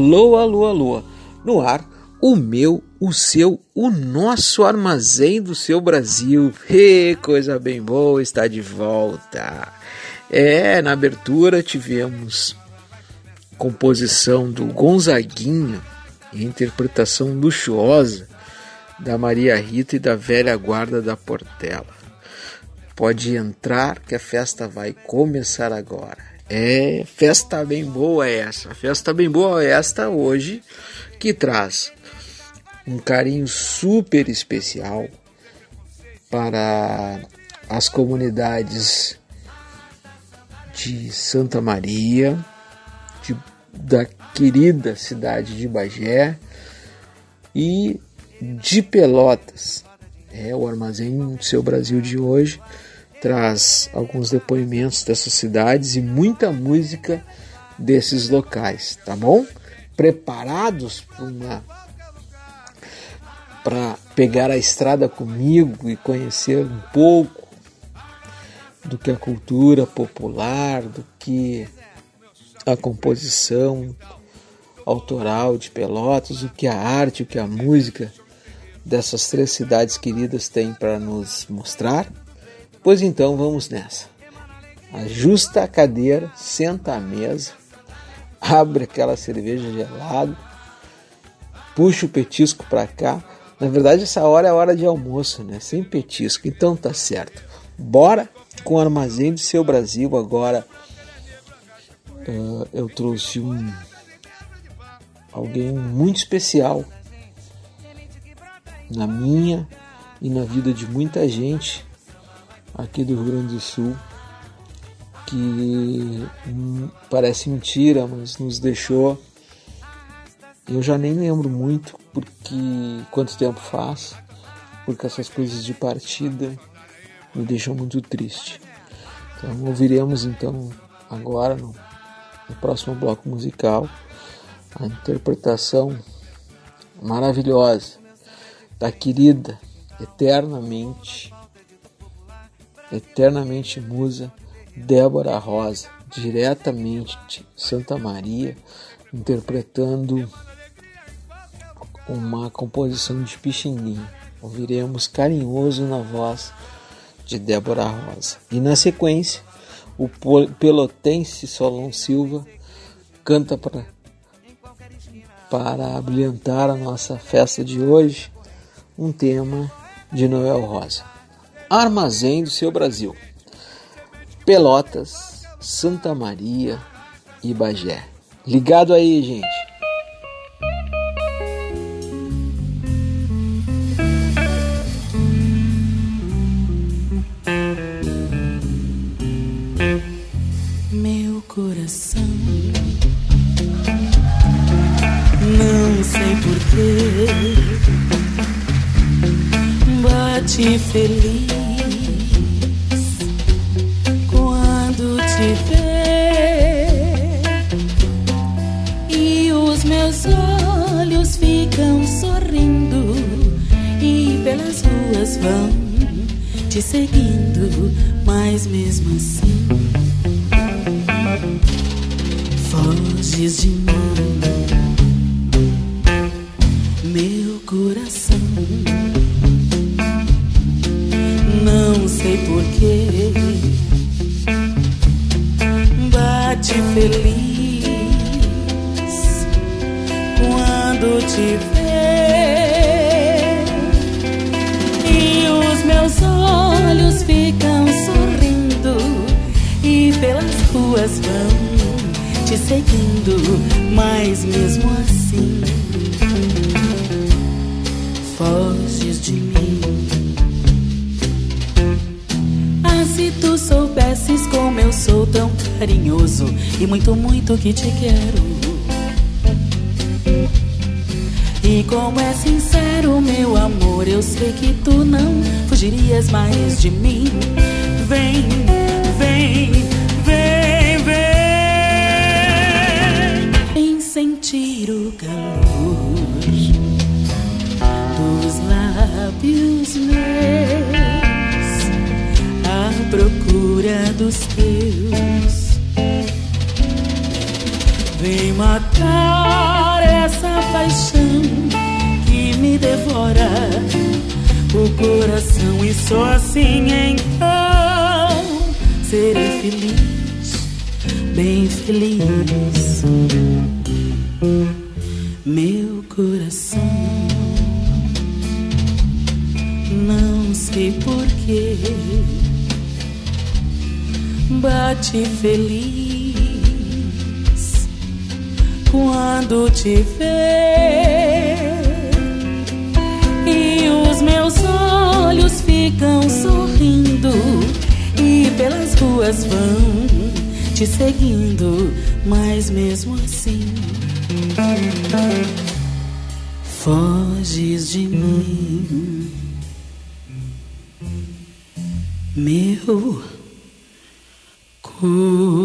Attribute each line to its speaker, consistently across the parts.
Speaker 1: Alô, alô, alô. No ar, o meu, o seu, o nosso armazém do seu Brasil. E coisa bem boa está de volta. É, na abertura tivemos composição do Gonzaguinha e interpretação luxuosa da Maria Rita e da velha guarda da Portela. Pode entrar que a festa vai começar agora. É, festa bem boa essa. Festa bem boa esta hoje que traz um carinho super especial para as comunidades de Santa Maria, de, da querida cidade de Bagé e de Pelotas. É o armazém do seu Brasil de hoje traz alguns depoimentos dessas cidades e muita música desses locais, tá bom? Preparados para pegar a estrada comigo e conhecer um pouco do que a cultura popular, do que a composição autoral de Pelotas, o que a arte, o que a música dessas três cidades queridas tem para nos mostrar? Pois então vamos nessa. Ajusta a cadeira, senta à mesa, abre aquela cerveja gelada, puxa o petisco para cá. Na verdade, essa hora é hora de almoço, né? Sem petisco, então tá certo. Bora com o armazém do seu Brasil agora. Uh, eu trouxe um alguém muito especial na minha e na vida de muita gente aqui do Rio Grande do Sul que hum, parece mentira, mas nos deixou. Eu já nem lembro muito porque quanto tempo faz, porque essas coisas de partida me deixam muito triste. Então ouviremos então agora no, no próximo bloco musical a interpretação maravilhosa da querida, eternamente, eternamente musa Débora Rosa, diretamente de Santa Maria, interpretando uma composição de Pixinguinha. Ouviremos Carinhoso na voz de Débora Rosa. E na sequência, o pelotense Solon Silva canta para para brilhantar a nossa festa de hoje, um tema de Noel Rosa. Armazém do seu Brasil. Pelotas, Santa Maria e Bagé. Ligado aí, gente.
Speaker 2: O
Speaker 3: coração e só assim então serei feliz, bem feliz. Meu coração, não sei porquê, bate feliz quando te vê e os meus ficam sorrindo e pelas ruas vão te seguindo, mas mesmo assim foges de mim, meu coração.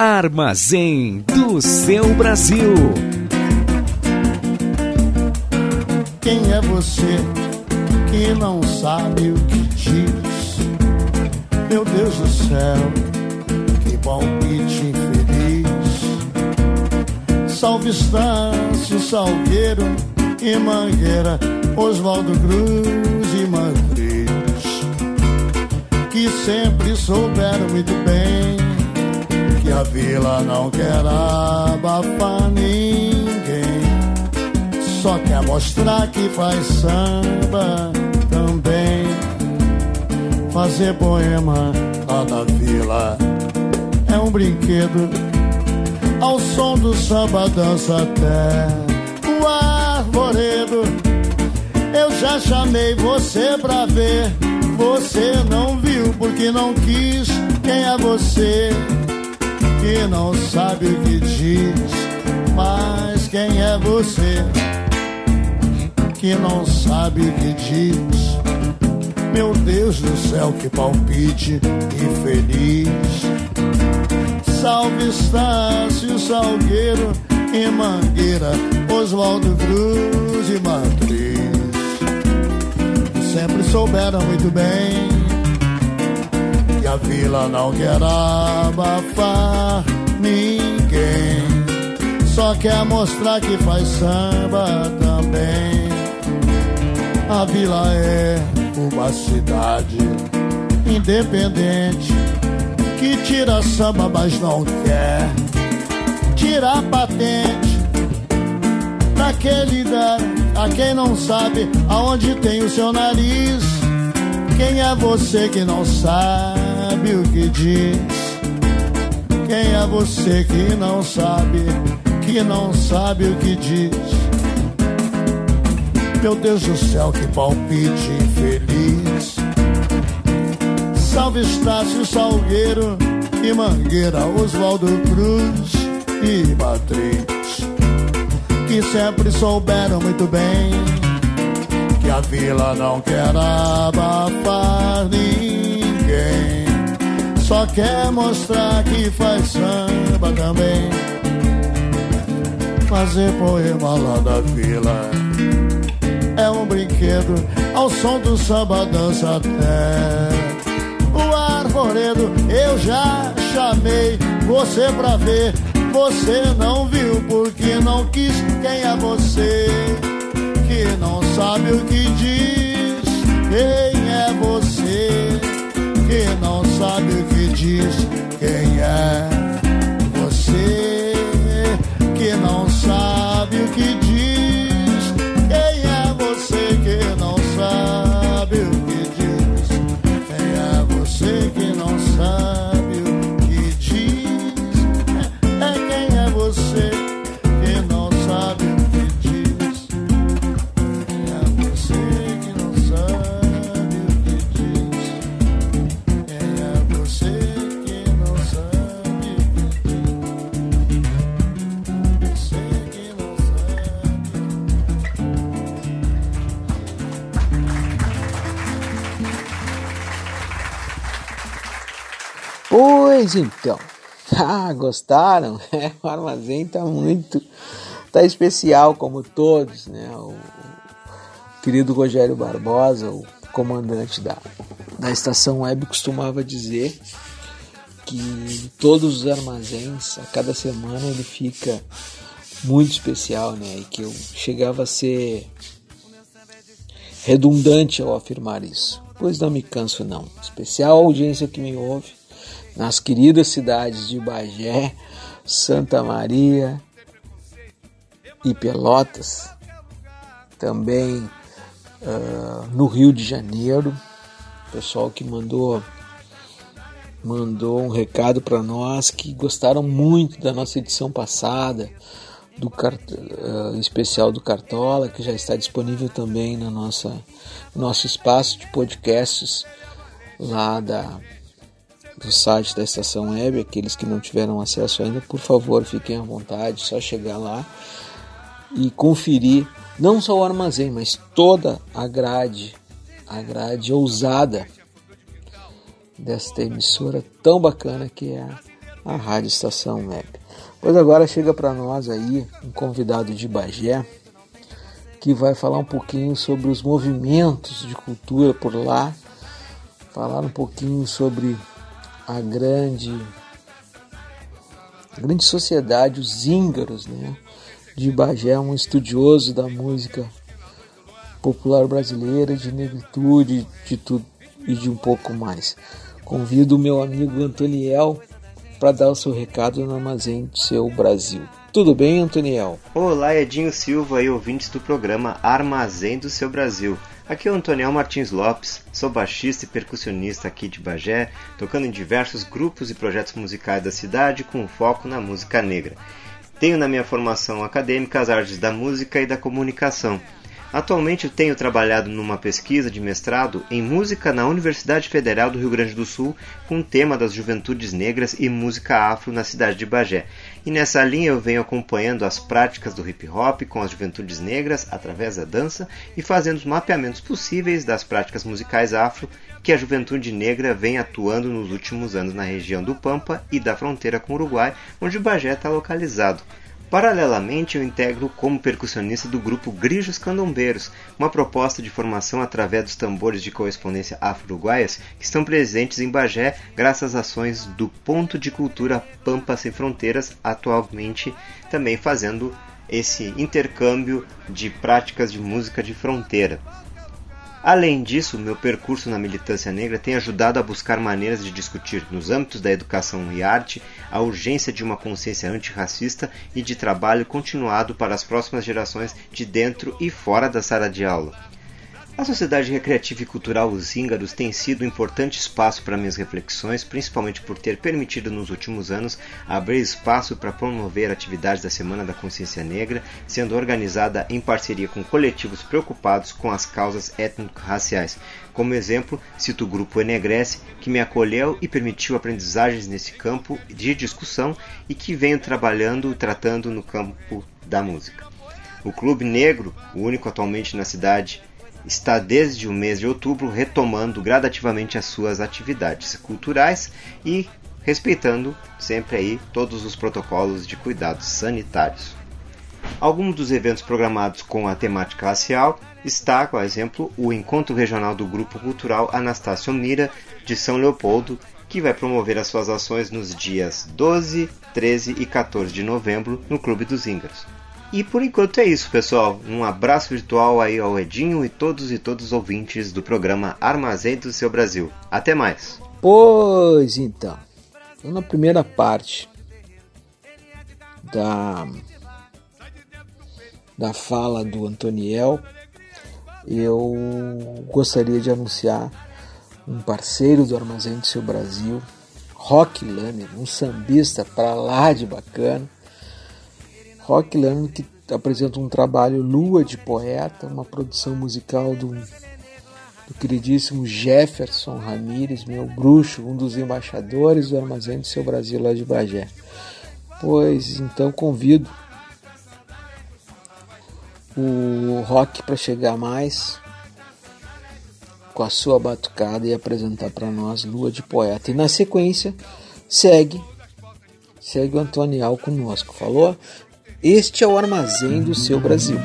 Speaker 4: Armazém do seu Brasil.
Speaker 5: Quem é você que não sabe o que diz? Meu Deus do céu, que palpite infeliz. Salve Estâcio, Salgueiro e Mangueira, Oswaldo Cruz e Matriz, que sempre souberam muito bem que a vila não quer abafar ninguém. Só quer mostrar que faz samba também. Fazer poema lá na vila é um brinquedo. Ao som do samba dança até o arvoredo. Eu já chamei você pra ver. Você não viu porque não quis. Quem é você? Que não sabe o que diz, mas quem é você que não sabe o que diz? Meu Deus do céu, que palpite infeliz. Salve Estácio, Salgueiro e Mangueira, Oswaldo Cruz e Matriz. Sempre souberam muito bem a vila não quer abafar ninguém. Só quer mostrar que faz samba também. A vila é uma cidade independente que tira samba, mas não quer tirar patente daquele da, a quem não sabe aonde tem o seu nariz. Quem é você que não sabe o que diz? Quem é você que não sabe, que não sabe o que diz? Meu Deus do céu, que palpite infeliz. Salve Estácio Salgueiro e Mangueira, Oswaldo Cruz e Matriz, que sempre souberam muito bem que a vila não quer abafar ninguém. Só quer mostrar que faz samba também. Fazer poema lá da vila é um brinquedo. Ao som do samba dança até o arvoredo. Eu já chamei você pra ver. Você não viu porque não quis. Quem é você? que não sabe o que diz. Quem é você que não sabe o que diz? Quem é
Speaker 1: Pois então. Ah, gostaram? É, o armazém tá muito. tá especial, como todos, né? O, querido Rogério Barbosa, o comandante da, da estação web, costumava dizer que todos os armazéns, a cada semana, ele fica muito especial, né? E que eu chegava a ser redundante ao afirmar isso. Pois não me canso não. Especial audiência que me ouve nas queridas cidades de Bagé, Santa Maria e Pelotas, também uh, no Rio de Janeiro, pessoal que mandou mandou um recado para nós que gostaram muito da nossa edição passada do uh, especial do Cartola que já está disponível também na nossa nosso espaço de podcasts lá da do site da estação web aqueles que não tiveram acesso ainda por favor fiquem à vontade só chegar lá e conferir não só o armazém mas toda a grade a grade ousada desta emissora tão bacana que é a Rádio Estação Web. Pois agora chega para nós aí um convidado de Bagé que vai falar um pouquinho sobre os movimentos de cultura por lá, falar um pouquinho sobre a grande a grande sociedade, os íngaros, né? De Bagé, um estudioso da música popular brasileira, de negritude, de tudo e de um pouco mais. Convido o meu amigo Antoniel para dar o seu recado no Armazém do Seu Brasil. Tudo bem, Antoniel?
Speaker 6: Olá, Edinho Silva e ouvintes do programa Armazém do Seu Brasil. Aqui é o Antoniel Martins Lopes, sou baixista e percussionista aqui de Bagé, tocando em diversos grupos e projetos musicais da cidade com foco na música negra. Tenho na minha formação acadêmica as artes da música e da comunicação Atualmente tenho trabalhado numa pesquisa de mestrado em música na Universidade Federal do Rio Grande do Sul, com o tema das juventudes negras e música afro na cidade de Bagé. E nessa linha eu venho acompanhando as práticas do hip hop com as juventudes negras através da dança e fazendo os mapeamentos possíveis das práticas musicais afro que a juventude negra vem atuando nos últimos anos na região do Pampa e da fronteira com o Uruguai, onde Bagé está localizado. Paralelamente, eu integro como percussionista do grupo Grijos Candombeiros, uma proposta de formação através dos tambores de correspondência afro-uruguaias que estão presentes em Bagé graças às ações do Ponto de Cultura Pampa Sem Fronteiras, atualmente também fazendo esse intercâmbio de práticas de música de fronteira. Além disso, meu percurso na militância negra tem ajudado a buscar maneiras de discutir, nos âmbitos da educação e arte, a urgência de uma consciência antirracista e de trabalho continuado para as próximas gerações de dentro e fora da sala de aula. A Sociedade Recreativa e Cultural Os Íngaros tem sido um importante espaço para minhas reflexões, principalmente por ter permitido nos últimos anos abrir espaço para promover atividades da Semana da Consciência Negra, sendo organizada em parceria com coletivos preocupados com as causas étnico-raciais. Como exemplo, cito o grupo Enegresse, que me acolheu e permitiu aprendizagens nesse campo de discussão e que venho trabalhando, tratando no campo da música. O Clube Negro, o único atualmente na cidade está desde o mês de outubro retomando gradativamente as suas atividades culturais e respeitando sempre aí todos os protocolos de cuidados sanitários. Alguns dos eventos programados com a temática racial está, por exemplo, o Encontro Regional do Grupo Cultural Anastácio Mira de São Leopoldo, que vai promover as suas ações nos dias 12, 13 e 14 de novembro no Clube dos Íngaros. E por enquanto é isso, pessoal. Um abraço virtual aí ao Edinho e todos e todos os ouvintes do programa Armazém do Seu Brasil. Até mais.
Speaker 1: Pois então, na primeira parte da da fala do Antoniel, eu gostaria de anunciar um parceiro do Armazém do Seu Brasil, Rock Lanner, um sambista para lá de bacana Rock Lano que apresenta um trabalho Lua de Poeta, uma produção musical do, do queridíssimo Jefferson Ramírez, meu bruxo, um dos embaixadores do Armazém do Seu Brasil lá de Bagé. Pois então convido o Rock para chegar mais com a sua batucada e apresentar para nós Lua de Poeta. E na sequência segue segue o Antonial conosco. Falou? Este é o armazém do seu Brasil.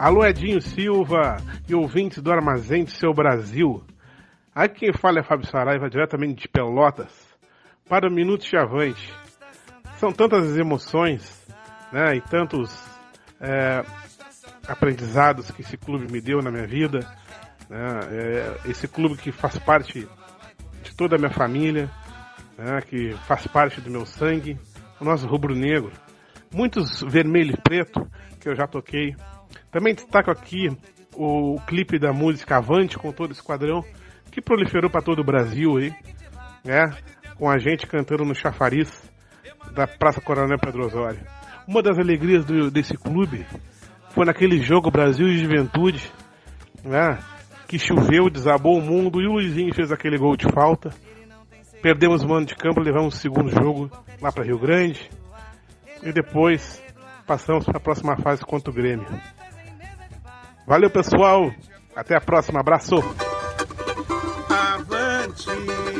Speaker 7: Alô Edinho Silva e ouvintes do Armazém do Seu Brasil. Aqui quem fala é Fábio Saraiva, diretamente de Pelotas, para o Minuto Chavante. São tantas as emoções né, e tantos é, aprendizados que esse clube me deu na minha vida. né, é, esse clube que faz parte de toda a minha família, né, que faz parte do meu sangue, o nosso rubro-negro. Muitos vermelho e preto que eu já toquei. Também destaco aqui o clipe da música Avante com todo o esquadrão, que proliferou para todo o Brasil aí, né? Com a gente cantando no chafariz da Praça Coronel Pedro Osório. Uma das alegrias do- desse clube foi naquele jogo Brasil e Juventude, né? Que choveu, desabou o mundo e o Luizinho fez aquele gol de falta. Perdemos o mano de campo, levamos o segundo jogo lá para Rio Grande. E depois passamos para a próxima fase contra o Grêmio. Valeu, pessoal. Até a próxima. Abraço.
Speaker 8: Avante.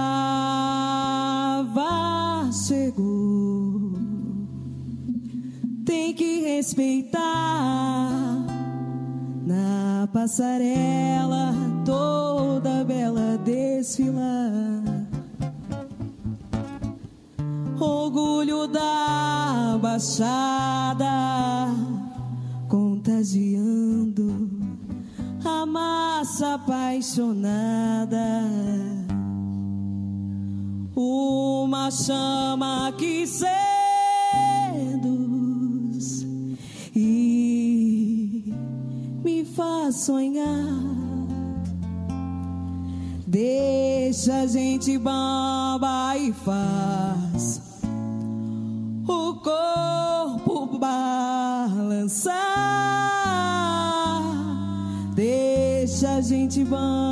Speaker 2: Deixa a gente bamba e faz o corpo balançar. Deixa a gente bamba.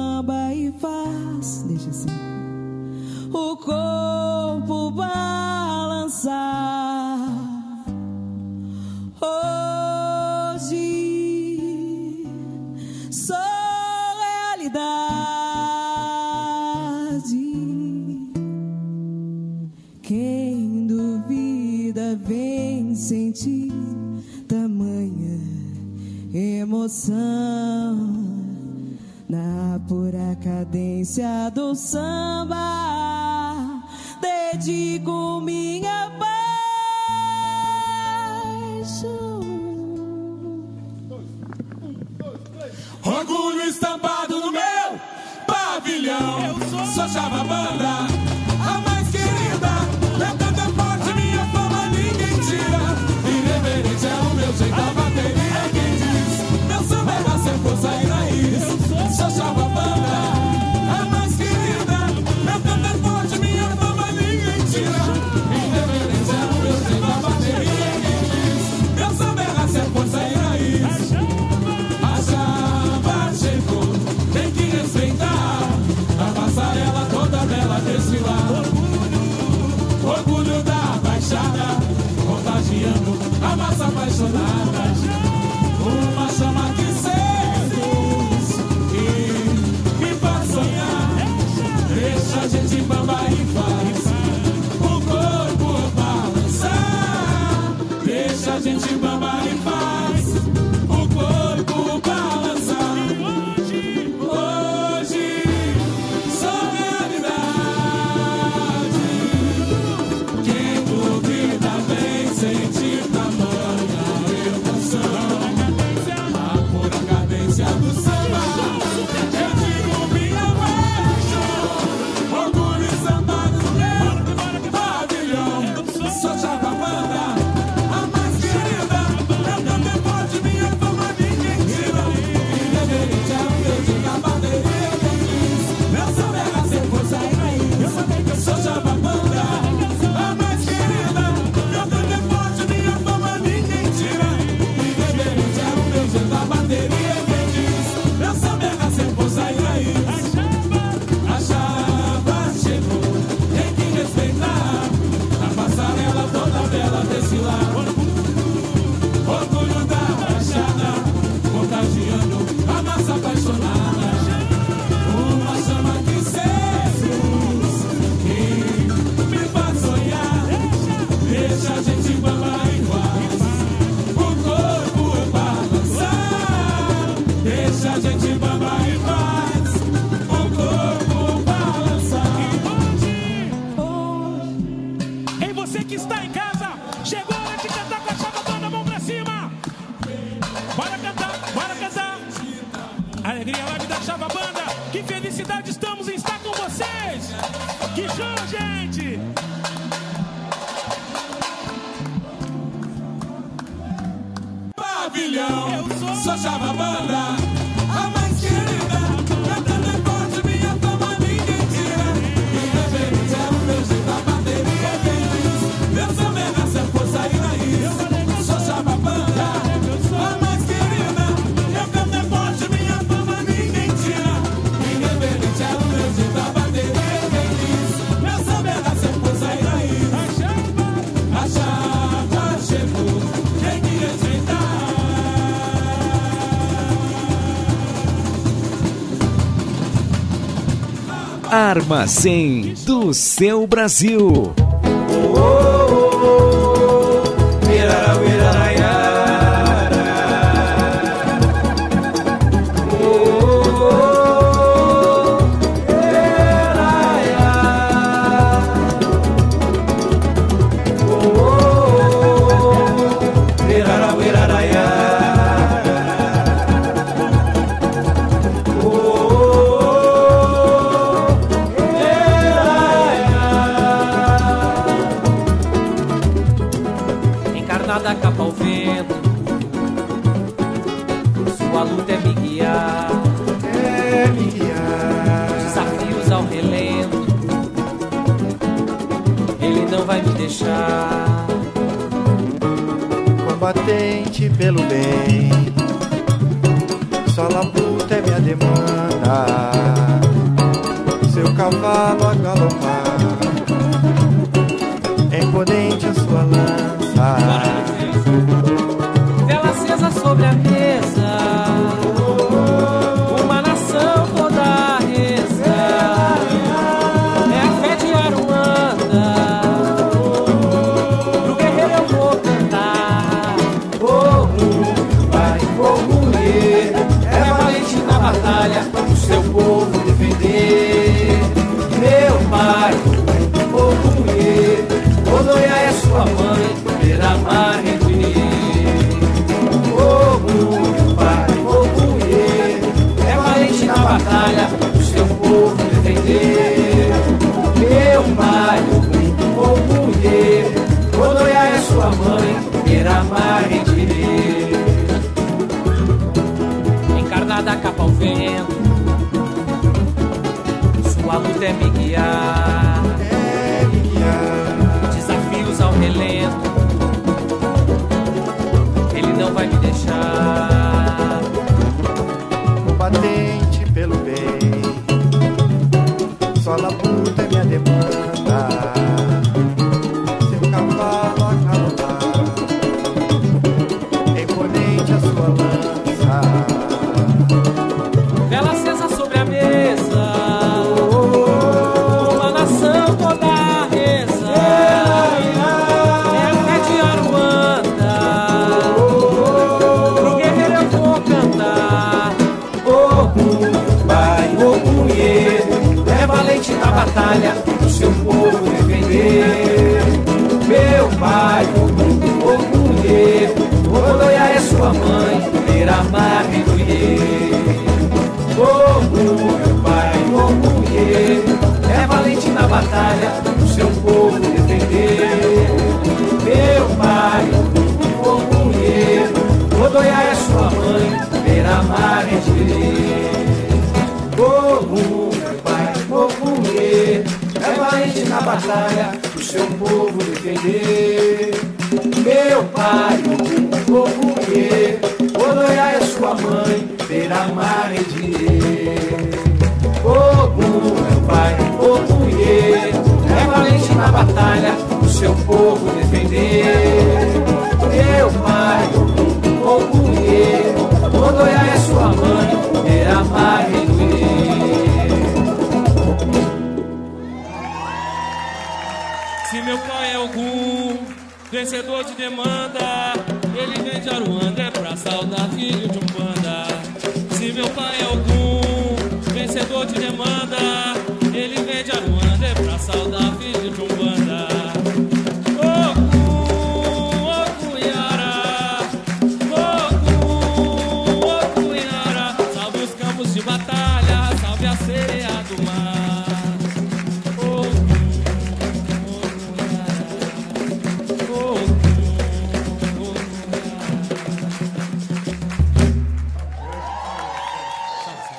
Speaker 2: essência do samba, dedico
Speaker 9: minha paixão. Orgulho estampado no meu pavilhão. Eu sou, sou chava banda.
Speaker 10: Armazém do seu Brasil.
Speaker 11: Oh! deixar.
Speaker 5: Combatente pelo bem, só labuta é minha demanda. Seu cavalo a galopar.
Speaker 11: tembikia. Meu pai, o povo morrer. Odoiá é sua mãe, terá mar e dinheiro. meu pai o pai, Ogum é valente na batalha, o seu povo defender.
Speaker 12: Vencedor de demanda. Ele vem de Aruanda, é pra saudar filho de um panda. Se meu pai é algum vencedor de demanda.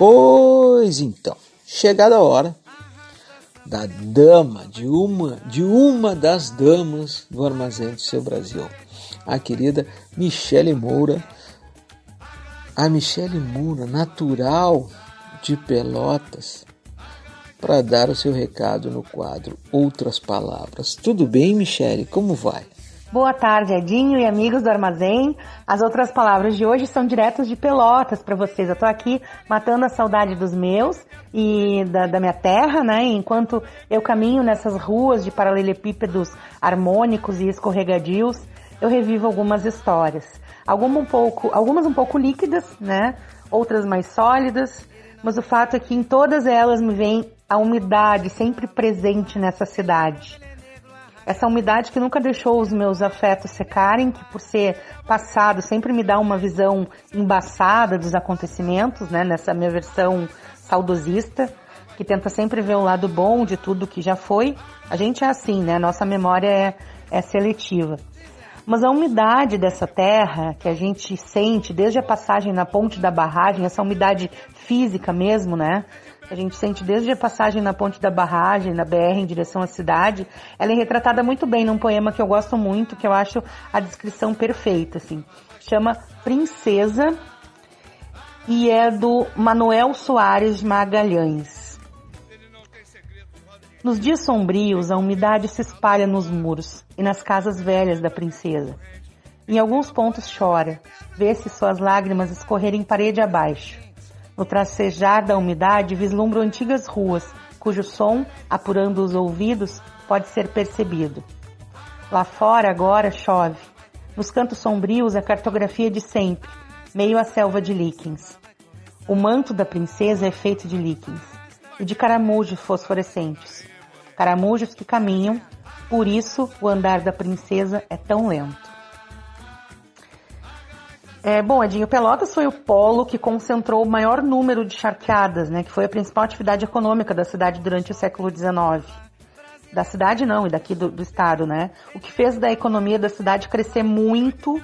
Speaker 1: Pois então, chegada a hora da dama, de uma, de uma das damas do Armazém do Seu Brasil, a querida Michele Moura. A Michele Moura, natural de Pelotas, para dar o seu recado no quadro Outras Palavras. Tudo bem, Michele? Como vai?
Speaker 13: Boa tarde, Edinho e amigos do Armazém. As outras palavras de hoje são diretas de Pelotas para vocês. Eu tô aqui matando a saudade dos meus e da, da minha terra, né? Enquanto eu caminho nessas ruas de paralelepípedos harmônicos e escorregadios, eu revivo algumas histórias. Algumas um pouco, algumas um pouco líquidas, né? Outras mais sólidas. Mas o fato é que em todas elas me vem a umidade sempre presente nessa cidade essa umidade que nunca deixou os meus afetos secarem, que por ser passado sempre me dá uma visão embaçada dos acontecimentos, né? Nessa minha versão saudosista, que tenta sempre ver o lado bom de tudo que já foi. A gente é assim, né? Nossa memória é, é seletiva. Mas a umidade dessa terra que a gente sente desde a passagem na ponte da barragem, essa umidade física mesmo, né? A gente sente desde a passagem na ponte da barragem, na BR em direção à cidade, ela é retratada muito bem num poema que eu gosto muito, que eu acho a descrição perfeita, assim. Chama Princesa e é do Manuel Soares Magalhães. Nos dias sombrios, a umidade se espalha nos muros e nas casas velhas da princesa. Em alguns pontos chora, vê-se suas lágrimas escorrerem parede abaixo. No tracejar da umidade, vislumbro antigas ruas, cujo som, apurando os ouvidos, pode ser percebido. Lá fora agora chove. Nos cantos sombrios a cartografia de sempre, meio à selva de líquens. O manto da princesa é feito de líquens e de caramujos fosforescentes. Caramujos que caminham, por isso o andar da princesa é tão lento. É, bom, Edinho, Pelotas foi o polo que concentrou o maior número de charqueadas, né, que foi a principal atividade econômica da cidade durante o século XIX. Da cidade não, e daqui do, do estado, né? O que fez da economia da cidade crescer muito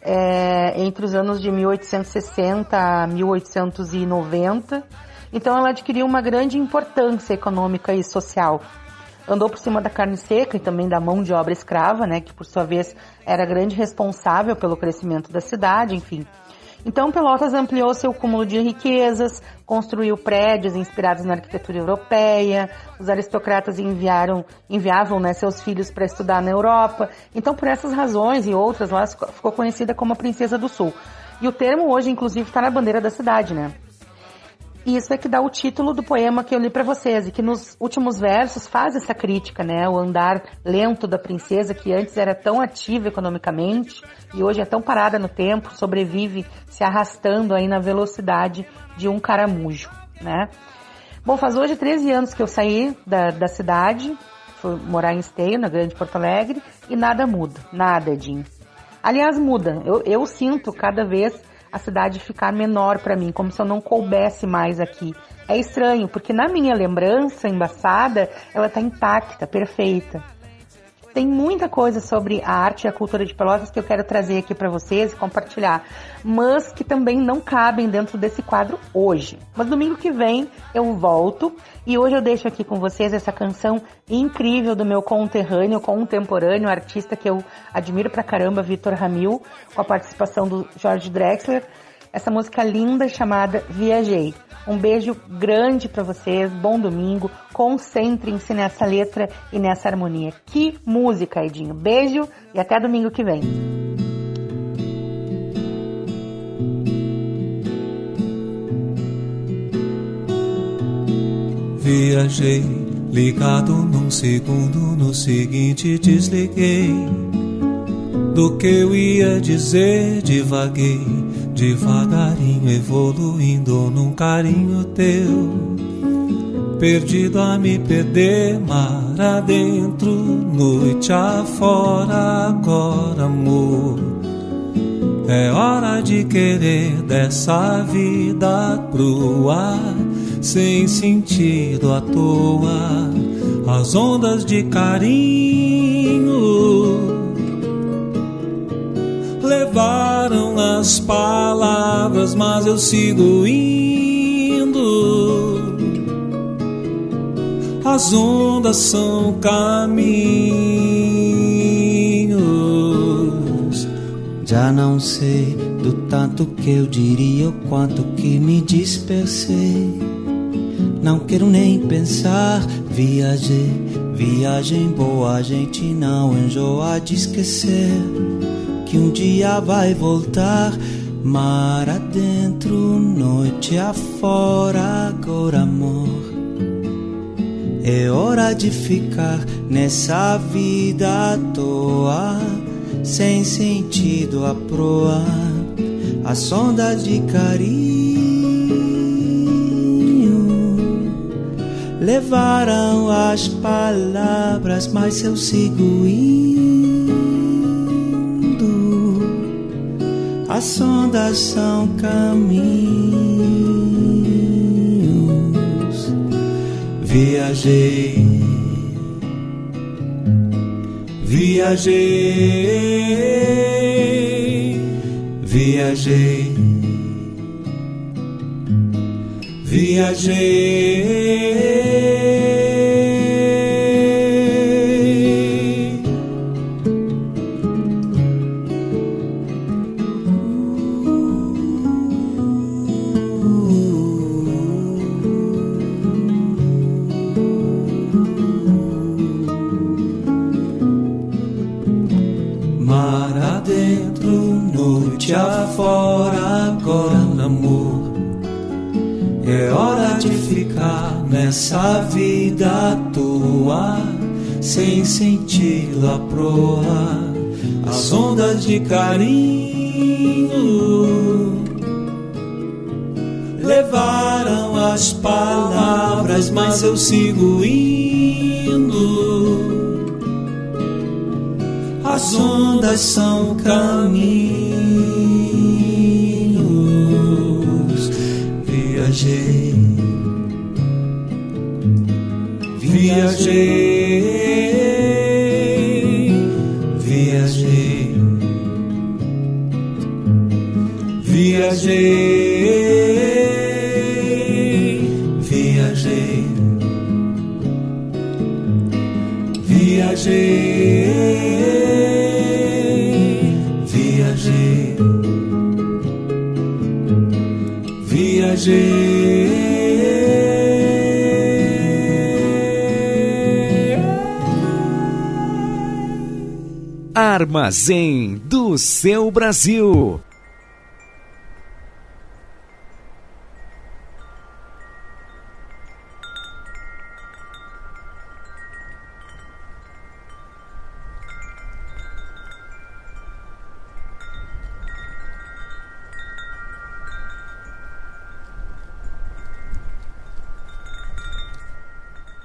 Speaker 13: é, entre os anos de 1860 a 1890. Então ela adquiriu uma grande importância econômica e social andou por cima da carne seca e também da mão de obra escrava, né, que por sua vez era grande responsável pelo crescimento da cidade, enfim. Então Pelotas ampliou seu cúmulo de riquezas, construiu prédios inspirados na arquitetura europeia, os aristocratas enviaram, enviavam né, seus filhos para estudar na Europa. Então por essas razões e outras, lá ficou conhecida como a Princesa do Sul. E o termo hoje, inclusive, está na bandeira da cidade, né? Isso é que dá o título do poema que eu li para vocês, e que nos últimos versos faz essa crítica, né? O andar lento da princesa, que antes era tão ativa economicamente e hoje é tão parada no tempo, sobrevive se arrastando aí na velocidade de um caramujo, né? Bom, faz hoje 13 anos que eu saí da, da cidade, fui morar em Esteio, na Grande Porto Alegre, e nada muda, nada, Edinho. Aliás, muda. Eu, eu sinto cada vez a cidade ficar menor para mim, como se eu não coubesse mais aqui. É estranho, porque na minha lembrança embaçada, ela tá intacta, perfeita. Tem muita coisa sobre a arte e a cultura de Pelotas que eu quero trazer aqui para vocês e compartilhar, mas que também não cabem dentro desse quadro hoje. Mas domingo que vem eu volto e hoje eu deixo aqui com vocês essa canção incrível do meu conterrâneo, contemporâneo, artista que eu admiro pra caramba, Vitor Ramil, com a participação do Jorge Drexler. Essa música linda chamada Viajei. Um beijo grande para vocês, bom domingo. Concentrem-se nessa letra e nessa harmonia. Que música, Edinho. Beijo e até domingo que vem.
Speaker 14: Viajei, ligado num segundo, no seguinte desliguei. Do que eu ia dizer, divaguei, devagarinho evoluindo num carinho teu. Perdido a me perder, mar adentro, noite afora, agora amor. É hora de querer dessa vida ar, sem sentido à toa, as ondas de carinho levaram as palavras, mas eu sigo indo. As ondas são caminhos.
Speaker 15: Já não sei do tanto que eu diria o quanto que me dispersei. Não quero nem pensar, viajei, Viagem boa, a gente não enjoa de esquecer que um dia vai voltar. Mar adentro, noite afora, agora amor. É hora de ficar nessa vida à toa, sem sentido à proa, a sonda de carinho. Levaram as palavras, mas eu sigo indo. As sondas são caminhos. Viajei, viajei, viajei, viajei. Nessa vida à toa, sem sentido à proa, as ondas de carinho. Levaram as palavras, mas eu sigo indo. As ondas são caminhos. Viajei,
Speaker 10: Armazém do seu Brasil.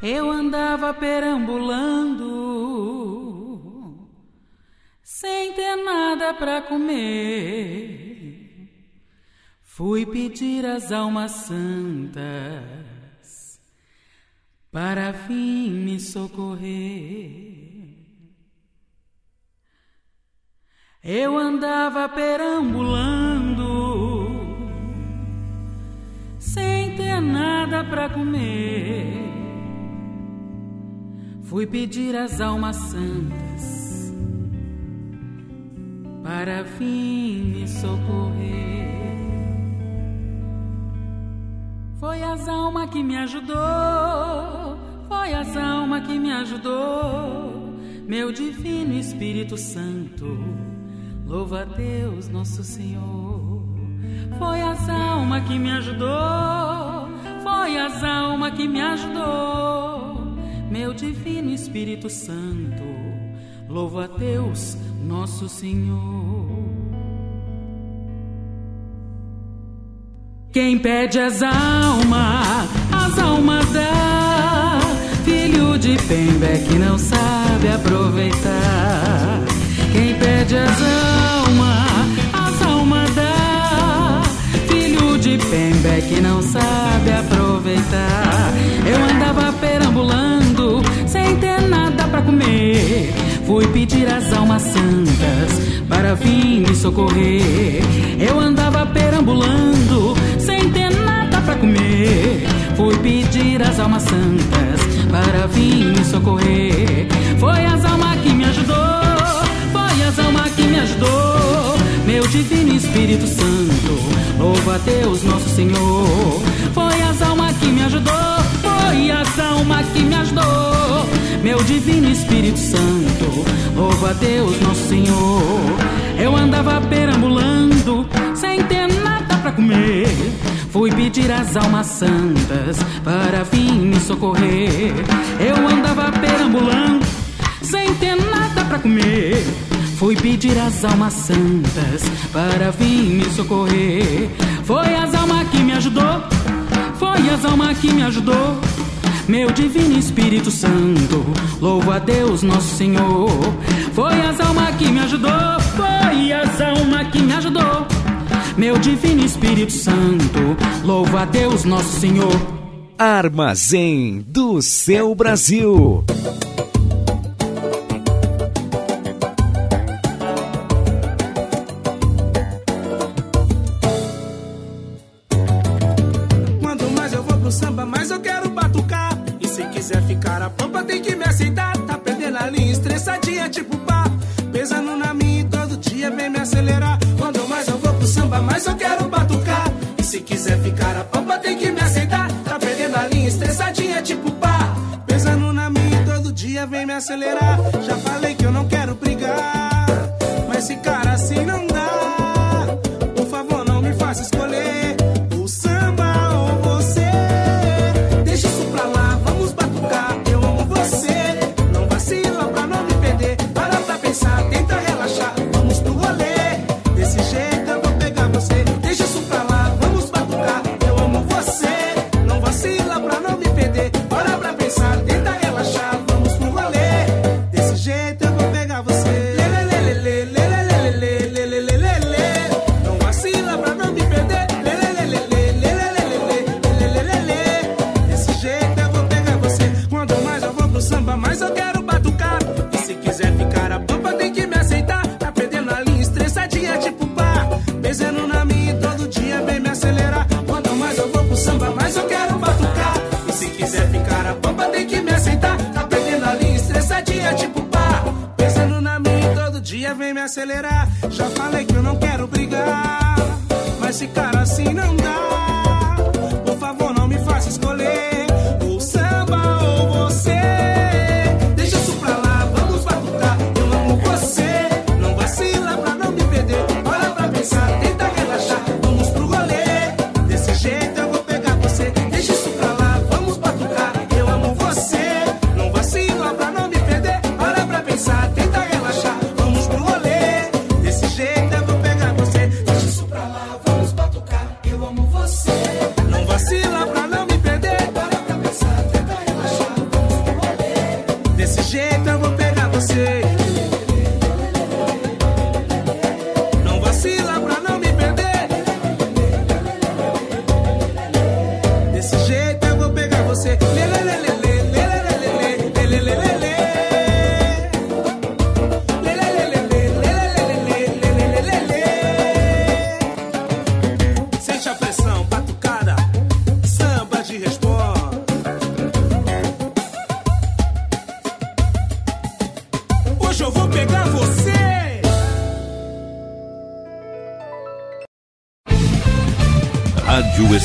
Speaker 2: Eu andava perambulando, para comer. Fui pedir às almas santas para vir me socorrer. Eu andava perambulando, sem ter nada para comer. Fui pedir às almas santas para vir me socorrer. Foi as almas que me ajudou, foi as almas que me ajudou, meu divino Espírito Santo. Louva a Deus, nosso Senhor. Foi as almas que me ajudou, foi as almas que me ajudou, meu divino Espírito Santo. Louva a Deus, nosso Senhor. Quem pede as almas, as almas dá. Filho de Pembe que não sabe aproveitar. Quem pede as almas, as almas dá. Filho de Pembe que não sabe aproveitar. Eu andava perambulando, sem ter nada pra comer. Fui pedir às almas santas para vir me socorrer. Eu andava perambulando, sem ter nada pra comer. Fui pedir às almas santas para vir me socorrer. Foi as almas que me ajudou, foi as almas que me ajudou. Meu divino Espírito Santo, louva a Deus nosso Senhor. Foi as almas que me ajudou, foi as almas que me ajudou, meu divino Espírito Santo. Louvo a Deus, nosso Senhor. Eu andava perambulando, sem ter nada pra comer. Fui pedir às almas santas para vir me socorrer. Eu andava perambulando, sem ter nada pra comer. Fui pedir às almas santas para vir me socorrer. Foi as almas que me ajudou, foi as almas que me ajudou. Meu divino Espírito Santo, louvo a Deus nosso Senhor. Foi as almas que me ajudou, foi as almas que me ajudou. Meu divino Espírito Santo, louvo a Deus nosso Senhor.
Speaker 10: Armazém do seu Brasil.
Speaker 16: Tipo pá. Pesando na minha e todo dia vem me acelerar. Quando mais eu vou pro samba, mais eu quero batucar. E se quiser ficar a pampa, tem que me aceitar. Tá perdendo a linha, estressadinha, tipo pá. Pesando na minha e todo dia vem me acelerar. Já falei que eu não quero brigar. Mas esse cara assim não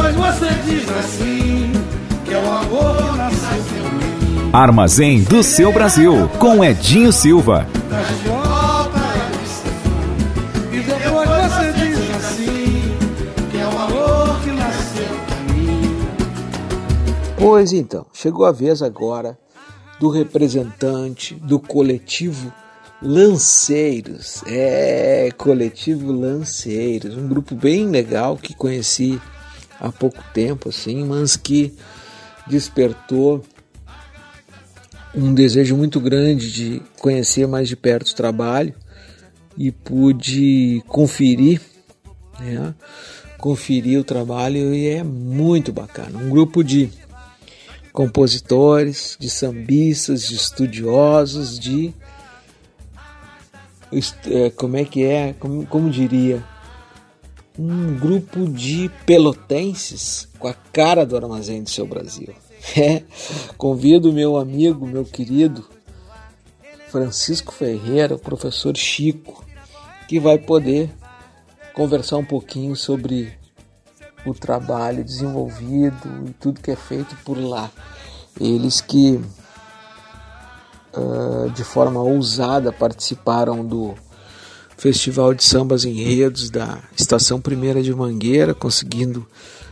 Speaker 9: Depois você diz assim: que é o amor nasceu por mim.
Speaker 10: Armazém do seu Brasil, com Edinho Silva.
Speaker 9: De assim: é.
Speaker 1: Pois então, chegou a vez agora do representante do coletivo Lanceiros. É, coletivo Lanceiros, um grupo bem legal que conheci há pouco tempo, assim, mas que despertou um desejo muito grande de conhecer mais de perto o trabalho e pude conferir, né? Conferir o trabalho e é muito bacana. Um grupo de compositores, de sambistas, de estudiosos, de é, como é que é, como, como diria, um grupo de pelotenses com a cara do armazém do seu Brasil. É, convido meu amigo, meu querido Francisco Ferreira, o professor Chico, que vai poder conversar um pouquinho sobre o trabalho desenvolvido e tudo que é feito por lá. Eles que uh, de forma ousada participaram do Festival de Sambas Enredos da Estação Primeira de Mangueira, conseguindo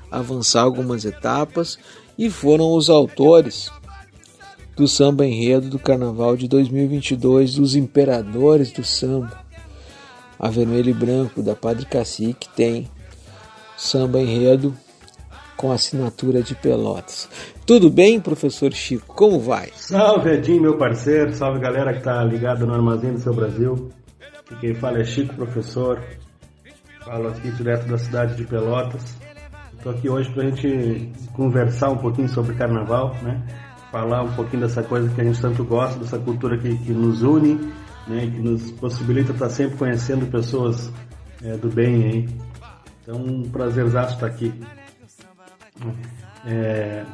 Speaker 1: avançar algumas etapas, e foram os autores do samba enredo do Carnaval de 2022 dos Imperadores do Samba. A Vermelho e Branco da Padre Cacique tem samba enredo com assinatura de Pelotas. Tudo bem, professor Chico? Como vai?
Speaker 17: Salve Edinho, meu parceiro, salve galera que tá ligada no Armazém do Seu Brasil. Quem fala é Chico, professor. Falo aqui direto da cidade de Pelotas. Estou aqui hoje para a gente conversar um pouquinho sobre carnaval, né? Falar um pouquinho dessa coisa que a gente tanto gosta, dessa cultura que, que nos une, né? Que nos possibilita estar sempre conhecendo pessoas é, do bem aí. Então, um prazerzaço estar aqui. É,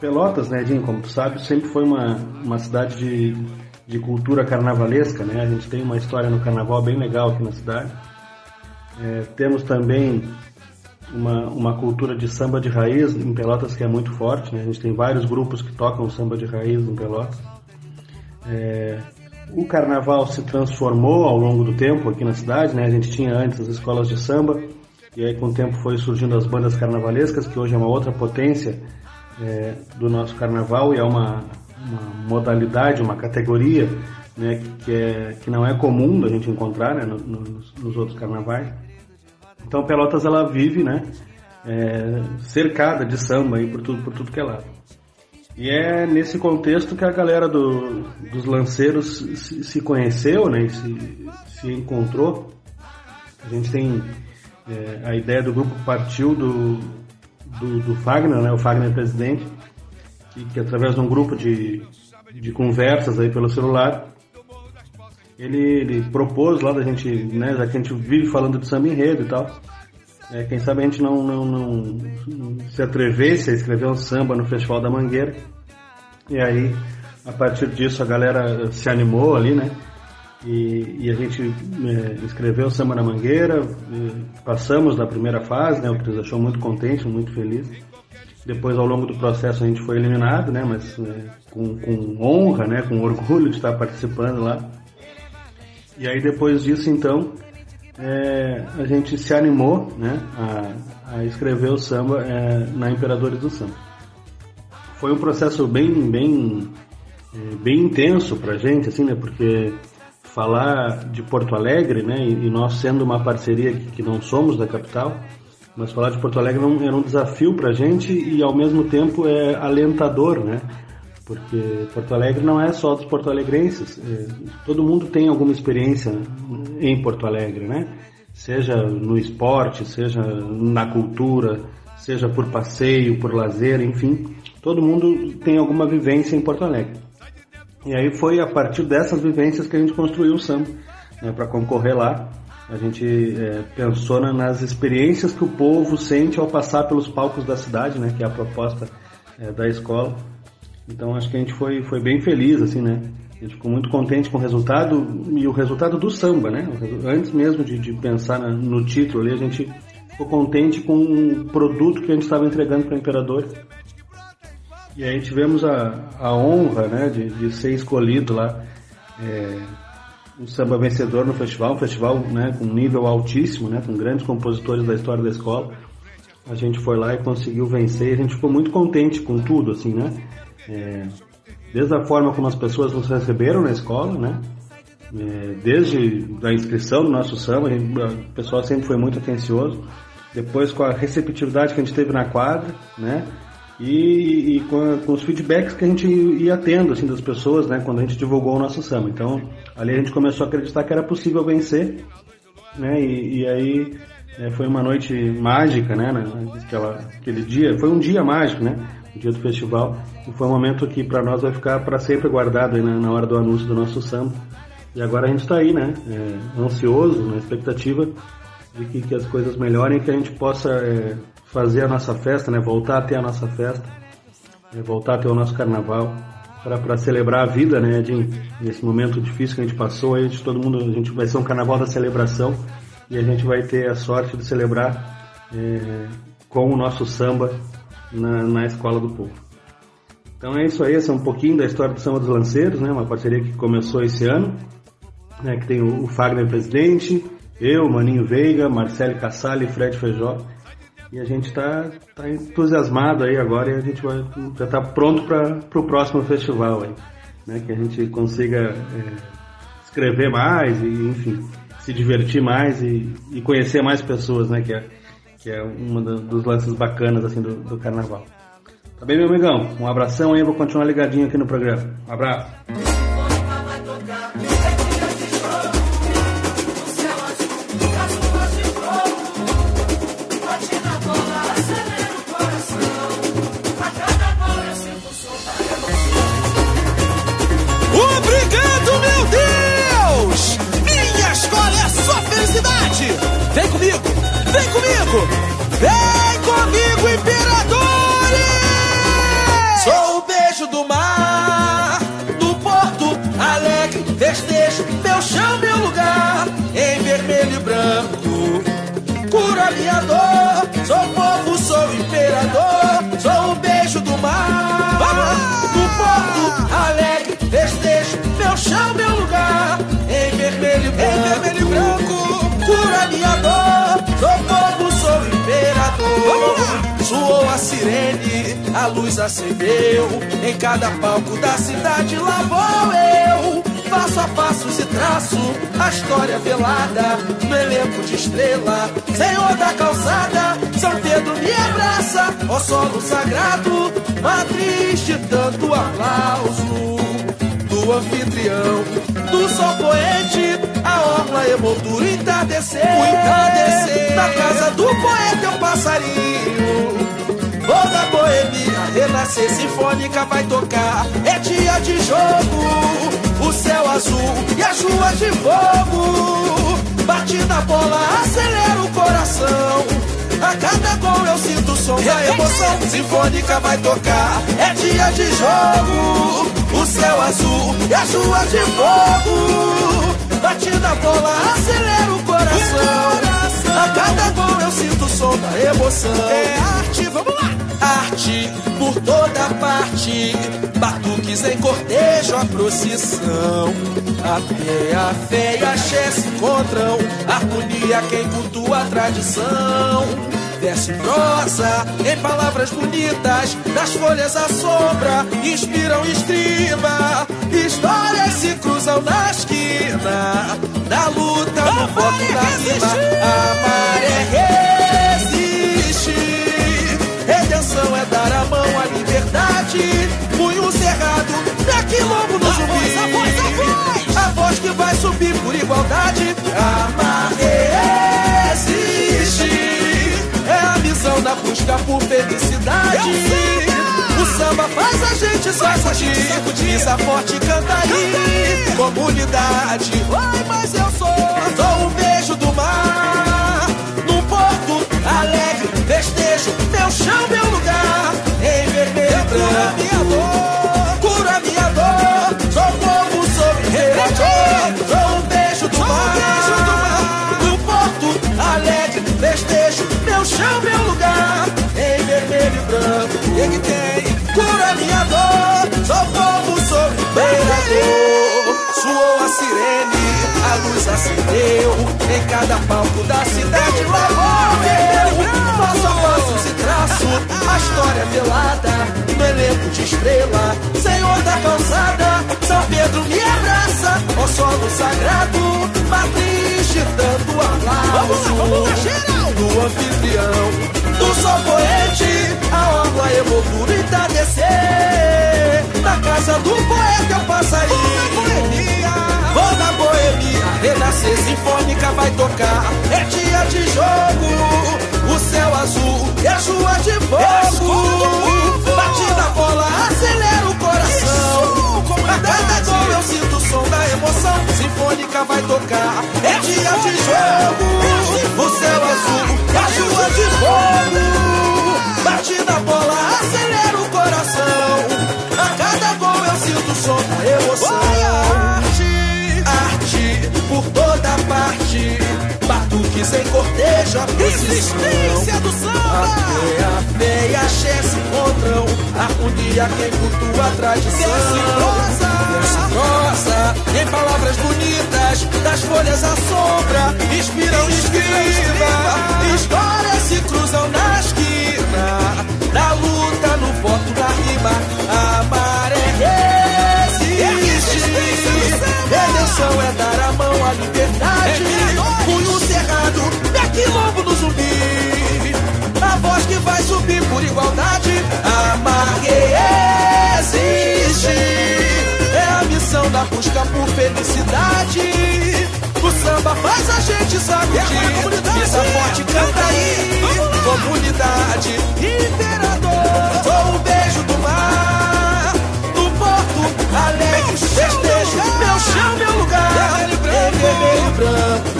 Speaker 17: Pelotas, né, Edinho, como tu sabe, sempre foi uma, uma cidade de, de cultura carnavalesca, né? A gente tem uma história no carnaval bem legal aqui na cidade. É, temos também uma, uma cultura de samba de raiz em Pelotas que é muito forte, né? A gente tem vários grupos que tocam samba de raiz em Pelotas. É, o carnaval se transformou ao longo do tempo aqui na cidade, né? A gente tinha antes as escolas de samba e aí com o tempo foi surgindo as bandas carnavalescas, que hoje é uma outra potência é, do nosso carnaval e é uma, uma modalidade, uma categoria né, que, é, que não é comum da gente encontrar né, no, nos, nos, outros carnavais. Então Pelotas ela vive né, é, cercada de samba aí por tudo, por tudo que é lado. E é nesse contexto que a galera do, dos lanceiros se, se conheceu né, se, se encontrou A gente tem é, a ideia do grupo partiu do, do, do Fagner, né? O Fagner é presidente, que, que através de um grupo de, de conversas aí pelo celular, ele, ele propôs lá da gente, né? Já que a gente vive falando de samba enredo e tal, é, quem sabe a gente não, não, não se atrevesse a escrever um samba no Festival da Mangueira. E aí, a partir disso, a galera se animou ali, né? E, e a gente é, escreveu o Samba na Mangueira, passamos da primeira fase, né? O que deixou muito contente, muito feliz. Depois, ao longo do processo, a gente foi eliminado, né? Mas é, com, com honra, né? Com orgulho de estar participando lá. E aí, depois disso, então, é, a gente se animou né, a, a escrever o samba é, na Imperadores do Samba. Foi um processo bem, bem, é, bem intenso para a gente, assim, né, porque falar de Porto Alegre, né, e, e nós sendo uma parceria que, que, não somos da capital, mas falar de Porto Alegre era um desafio para a gente e ao mesmo tempo é alentador, né, porque Porto Alegre não é só dos porto-alegrenses. É, todo mundo tem alguma experiência em Porto Alegre, né? Seja no esporte, seja na cultura, seja por passeio, por lazer, enfim, todo mundo tem alguma vivência em Porto Alegre. E aí foi a partir dessas vivências que a gente construiu o samba, né, para concorrer lá. A gente é, pensou nas experiências que o povo sente ao passar pelos palcos da cidade, né, que é a proposta é, da escola. Então acho que a gente foi, foi bem feliz, assim, né? A gente ficou muito contente com o resultado e o resultado do samba, né? Antes mesmo de, de pensar no título ali, a gente ficou contente com o produto que a gente estava entregando para o Imperador. E aí tivemos a, a honra, né, de, de ser escolhido lá é, um samba vencedor no festival, um festival né, com nível altíssimo, né, com grandes compositores da história da escola. A gente foi lá e conseguiu vencer. A gente ficou muito contente com tudo, assim, né? É, desde a forma como as pessoas nos receberam na escola, né? É, desde a inscrição do nosso samba, o pessoal sempre foi muito atencioso. Depois com a receptividade que a gente teve na quadra, né? E, e com, a, com, os feedbacks que a gente ia tendo assim das pessoas, né? Quando a gente divulgou o nosso samba. Então ali a gente começou a acreditar que era possível vencer, né? E, e aí é, foi uma noite mágica, né? Naquela, aquele dia, foi um dia mágico, né? O dia do festival. E foi um momento que para nós vai ficar para sempre guardado aí, né, na hora do anúncio do nosso samba. E agora a gente está aí, né? É, ansioso, na expectativa de que, que, as coisas melhorem que a gente possa é, fazer a nossa festa, né? Voltar a ter a nossa festa, é, voltar a ter o nosso carnaval para celebrar a vida, né, Edinho? Nesse momento difícil que a gente passou, a gente, todo mundo, a gente vai ser um carnaval da celebração e a gente vai ter a sorte de celebrar é, com o nosso samba na, na Escola do Povo. Então é isso aí, esse é um pouquinho da história do Samba dos Lanceiros, né? Uma parceria que começou esse ano, né? Que tem o, o Fagner presidente, eu, Maninho Veiga, Marcelo Cassali Fred Feijó. E a gente está tá entusiasmado aí agora e a gente vai, já está pronto para o próximo festival aí, né? Que a gente consiga é, escrever mais e, enfim, se divertir mais e, e conhecer mais pessoas, né? Que é, que é um dos lances bacanas assim do, do carnaval. Tá bem, meu amigão? Um abração aí, vou continuar ligadinho aqui no programa. Um abraço.
Speaker 18: Comigo! Vem comigo, imperadores! Sou o beijo do mar, do porto alegre, festejo, meu chão, meu lugar, em vermelho e branco, cura minha dor, sou povo, sou imperador, sou o beijo do mar, do porto alegre, festejo, meu chão, meu lugar, em vermelho em vermelho e branco, cura minha dor, Soou a sirene, a luz acendeu. Em cada palco da cidade lá vou eu. Passo a passos e traço a história velada no elenco de estrela. Senhor da calçada, São Pedro me abraça, ó solo sagrado, matriz de tanto aplauso do anfitrião, do sol poente, emoldura, o entardecer, o entardecer. Na casa do poeta é um passarinho. Vou da boemia, renascer sinfônica vai tocar. É dia de jogo, o céu azul e as ruas de fogo. Bate na bola, acelera o coração. A cada gol eu sinto o som da emoção. Sinfônica vai tocar, é dia de jogo. O céu azul e as ruas de fogo. Bate na bola, acelera o coração. A cada gol eu sinto o som da emoção. É arte, vamos lá! Arte por toda parte, batuques em cortejo, a procissão. Até a fé e a axé se encontram, harmonia quem cultua a tradição. Verso e prosa, em palavras bonitas, das folhas à sombra, inspiram estriba. Histórias se cruzam na esquina, na luta, no foco da rima. A maré resiste. Redenção é dar a mão à liberdade. Punho cerrado, é quilombo no zumbi. A voz, a voz, a voz que vai subir por igualdade. A maré existe. É a missão da busca por felicidade. O samba faz a gente sacudir. Pisa forte, canta aí. Comunidade. Ai, mas eu sou. Sou um beijo do mar. Num porto alegre, festejo. Meu chão, meu lugar. Em vermelho minha dor. Suou a sirene, a luz acendeu. Em cada palco da cidade, lavou Passo a passo se traço, a história velada. No elenco de estrela, Senhor da calçada. São Pedro me abraça, ó solo sagrado. Matriz dando aplauso do anfitrião. Do sol poente, a orla emoldura e tá descer. Na casa do poeta é o passarinho. Vou na boemia, renascer sinfônica vai tocar. É dia de jogo, o céu azul e as ruas de fogo. Bate na bola, acelera o coração. A cada gol eu sinto o som da emoção. Sinfônica vai tocar. É dia de jogo, o céu azul e as ruas de fogo. Bate na bola, acelera o coração. A cada gol eu sinto o som da emoção. Arte, arte por toda parte. Batuques em cortejo, a Existência do samba. A fé e a axé se encontram. Harmonia quem cultua a tradição. Verso e prosa, em palavras bonitas, das folhas à sombra, inspiram escriba. Histórias se quilombo no zumbi. A voz que vai subir por igualdade. A maré existe. É a missão da busca por felicidade. O samba faz a gente sacudir. Pisa forte, canta aí. Comunidade, imperador. Sou um beijo do mar. No porto, alegre, festejo. Meu chão, meu lugar. Vermelho branco.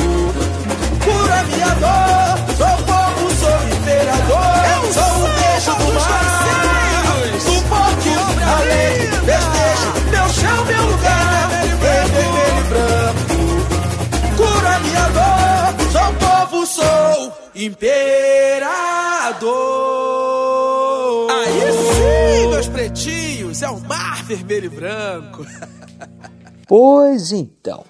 Speaker 18: Cura minha dor. Sou povo, sou imperador. Sou um beijo do mar. No porto, alegre, festejo. Meu chão, meu lugar. Em vermelho e branco. Cura minha dor. Sou povo, sou imperador.
Speaker 19: Aí sim, meus pretinhos, é o mar vermelho e branco.
Speaker 1: Pois então,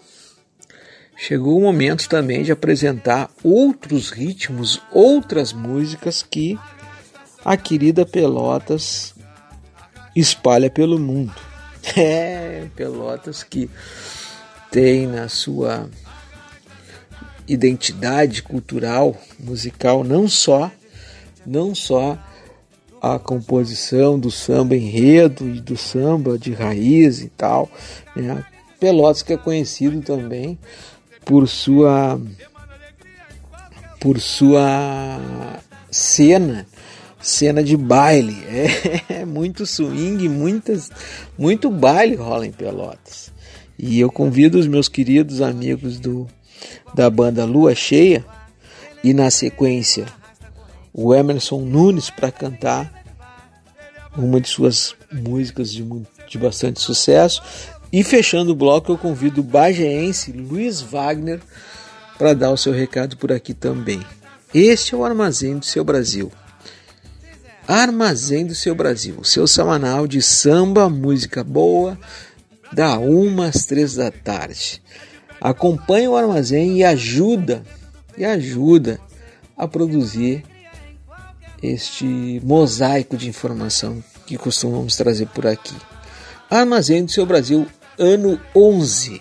Speaker 1: chegou o momento também de apresentar outros ritmos, outras músicas que a querida Pelotas espalha pelo mundo. É, Pelotas que tem na sua identidade cultural, musical, não só não só a composição do samba enredo e do samba de raiz e tal, né? Pelotas que é conhecido também por sua por sua cena cena de baile é, é muito swing muitas muito baile rola em Pelotas e eu convido os meus queridos amigos do da banda Lua Cheia e na sequência o Emerson Nunes para cantar uma de suas músicas de, de bastante sucesso. E fechando o bloco, eu convido o bageense Luiz Wagner para dar o seu recado por aqui também. Este é o Armazém do Seu Brasil. Armazém do Seu Brasil, seu semanal de samba, música boa, da uma às três da tarde. Acompanhe o armazém e ajuda, e ajuda a produzir este mosaico de informação que costumamos trazer por aqui. Armazém do Seu Brasil, ano 11.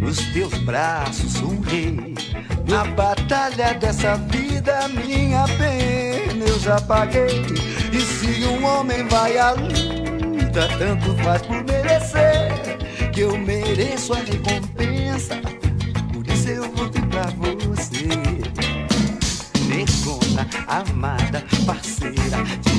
Speaker 20: Nos teus braços um rei. Na batalha dessa vida, minha pena eu já paguei. E se um homem vai à luta, tanto faz por merecer, que eu mereço a recompensa. Por isso eu voltei pra você. Negona, amada, parceira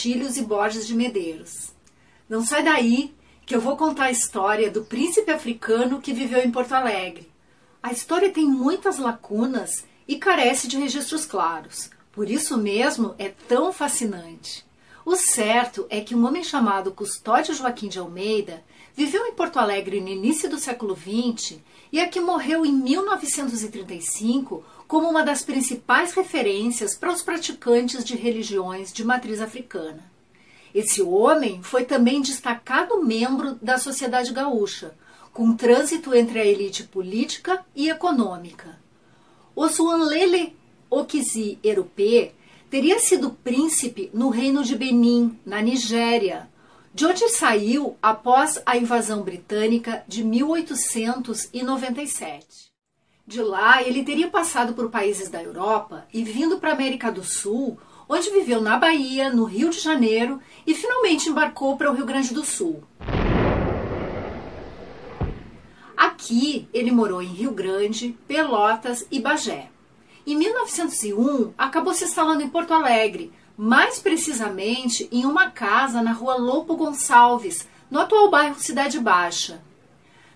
Speaker 21: Castilhos e Borges de Medeiros. Não sai daí que eu vou contar a história do príncipe africano que viveu em Porto Alegre. A história tem muitas lacunas e carece de registros claros. Por isso mesmo é tão fascinante. O certo é que um homem chamado Custódio Joaquim de Almeida viveu em Porto Alegre no início do século XX e aqui morreu em 1935 como uma das principais referências para os praticantes de religiões de matriz africana. Esse homem foi também destacado membro da sociedade gaúcha, com trânsito entre a elite política e econômica. Osuanlele Okizi Erupé teria sido príncipe no reino de Benin, na Nigéria, de onde saiu após a invasão britânica de 1897. De lá, ele teria passado por países da Europa e vindo para a América do Sul, onde viveu na Bahia, no Rio de Janeiro e finalmente embarcou para o Rio Grande do Sul. Aqui, ele morou em Rio Grande, Pelotas e Bagé. Em 1901, acabou se instalando em Porto Alegre, mais precisamente em uma casa na rua Lopo Gonçalves, no atual bairro Cidade Baixa.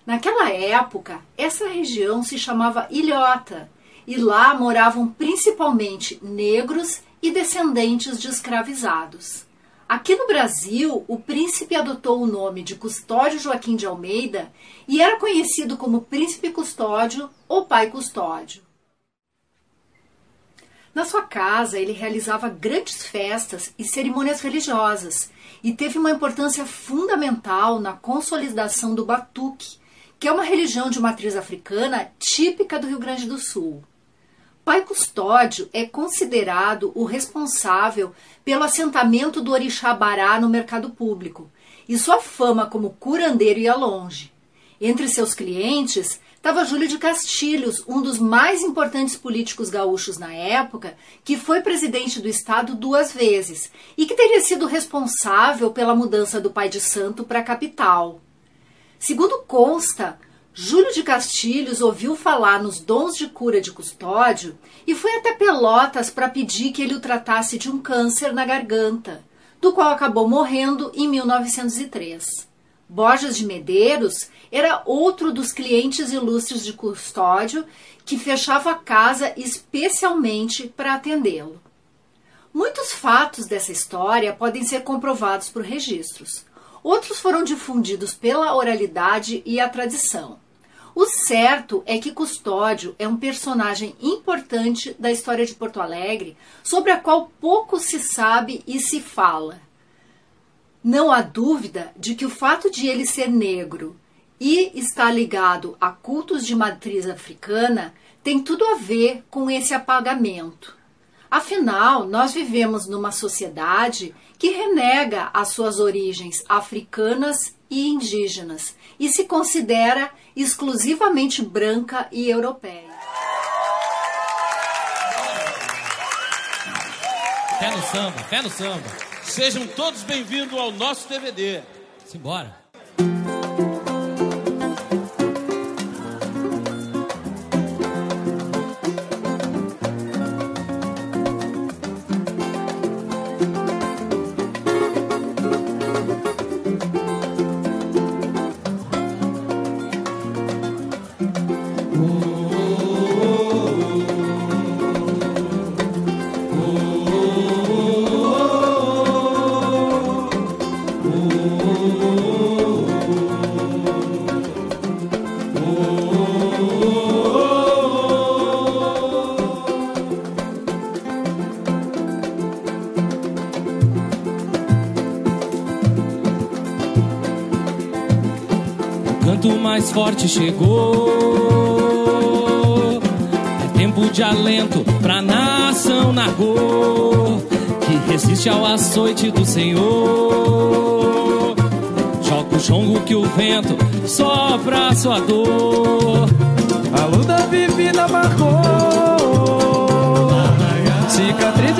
Speaker 21: Naquela época, essa região se chamava Ilhota e lá moravam principalmente negros e descendentes de escravizados. Aqui no Brasil, o príncipe adotou o nome de Custódio Joaquim de Almeida e era conhecido como Príncipe Custódio ou Pai Custódio. Na sua casa, ele realizava grandes festas e cerimônias religiosas e teve uma importância fundamental na consolidação do batuque, que é uma religião de matriz africana típica do Rio Grande do Sul. Pai Custódio é considerado o responsável pelo assentamento do Orixá Bará no mercado público, e sua fama como curandeiro ia longe. Entre seus clientes estava Júlio de Castilhos, um dos mais importantes políticos gaúchos na época, que foi presidente do estado duas vezes e que teria sido responsável pela mudança do pai de santo para a capital. Segundo consta, Júlio de Castilhos ouviu falar nos dons de cura de Custódio e foi até Pelotas para pedir que ele o tratasse de um câncer na garganta, do qual acabou morrendo em 1903. Borges de Medeiros era outro dos clientes ilustres de Custódio que fechava a casa especialmente para atendê-lo. Muitos fatos dessa história podem ser comprovados por registros. Outros foram difundidos pela oralidade e a tradição. O certo é que Custódio é um personagem importante da história de Porto Alegre, sobre a qual pouco se sabe e se fala. Não há dúvida de que o fato de ele ser negro e estar ligado a cultos de matriz africana tem tudo a ver com esse apagamento. Afinal, nós vivemos numa sociedade que renega as suas origens africanas e indígenas e se considera exclusivamente branca e europeia.
Speaker 12: Fé no samba, fé no samba. Sejam todos bem-vindos ao nosso DVD. Simbora. Forte chegou. É tempo de alento pra nação Nagô, que resiste ao açoite do Senhor. Joga o jongo que o vento sopra a sua dor.
Speaker 22: A luta vivida marcou Cicatrizes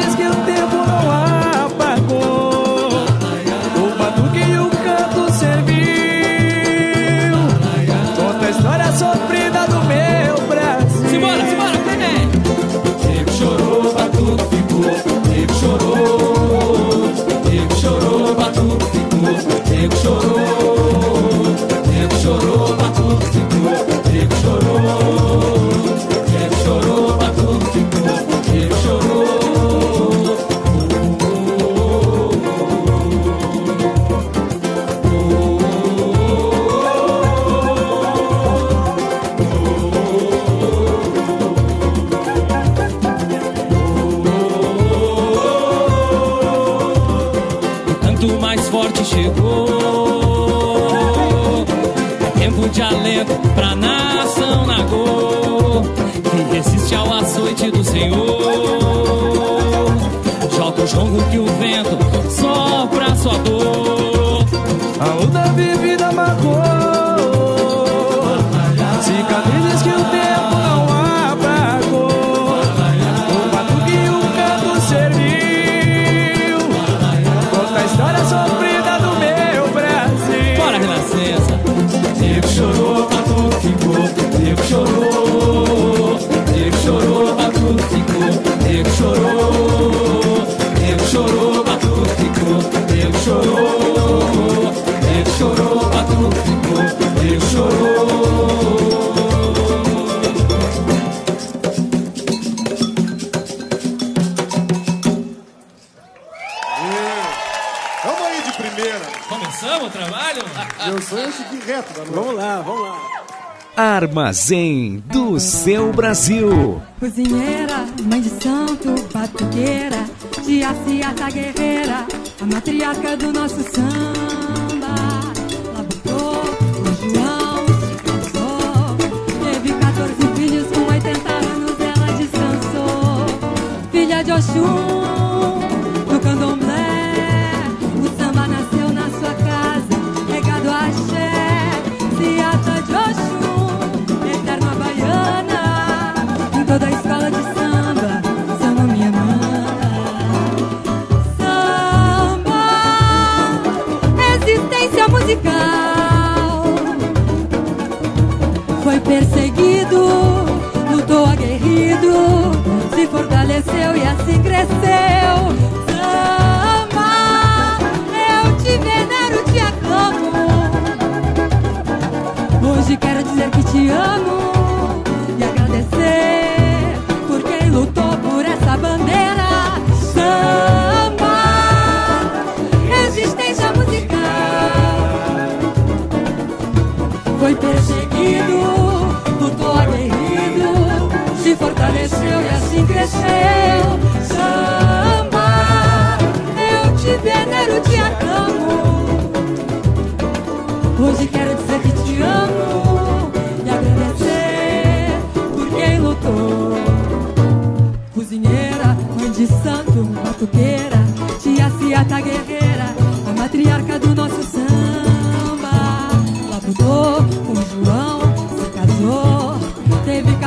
Speaker 22: Do
Speaker 23: seu Brasil.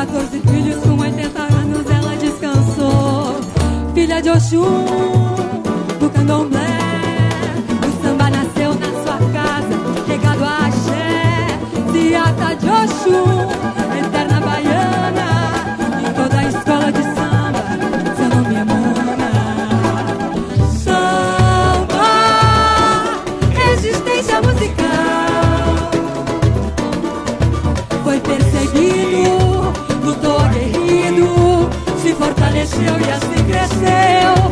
Speaker 23: 14 filhos, com 80 anos ela descansou. Filha de Oxum, do candomblé, o samba nasceu na sua casa, regado a axé, Ciata de Oxum, fortaleceu e assim cresceu.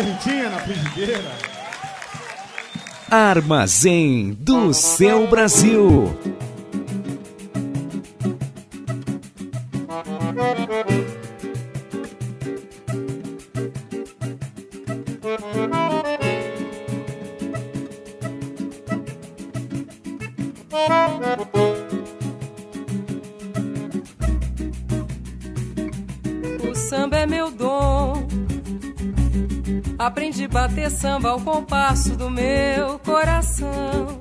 Speaker 24: Salve Ritinha na frigideira.
Speaker 10: Armazém do Seu Brasil.
Speaker 25: Compasso do meu coração.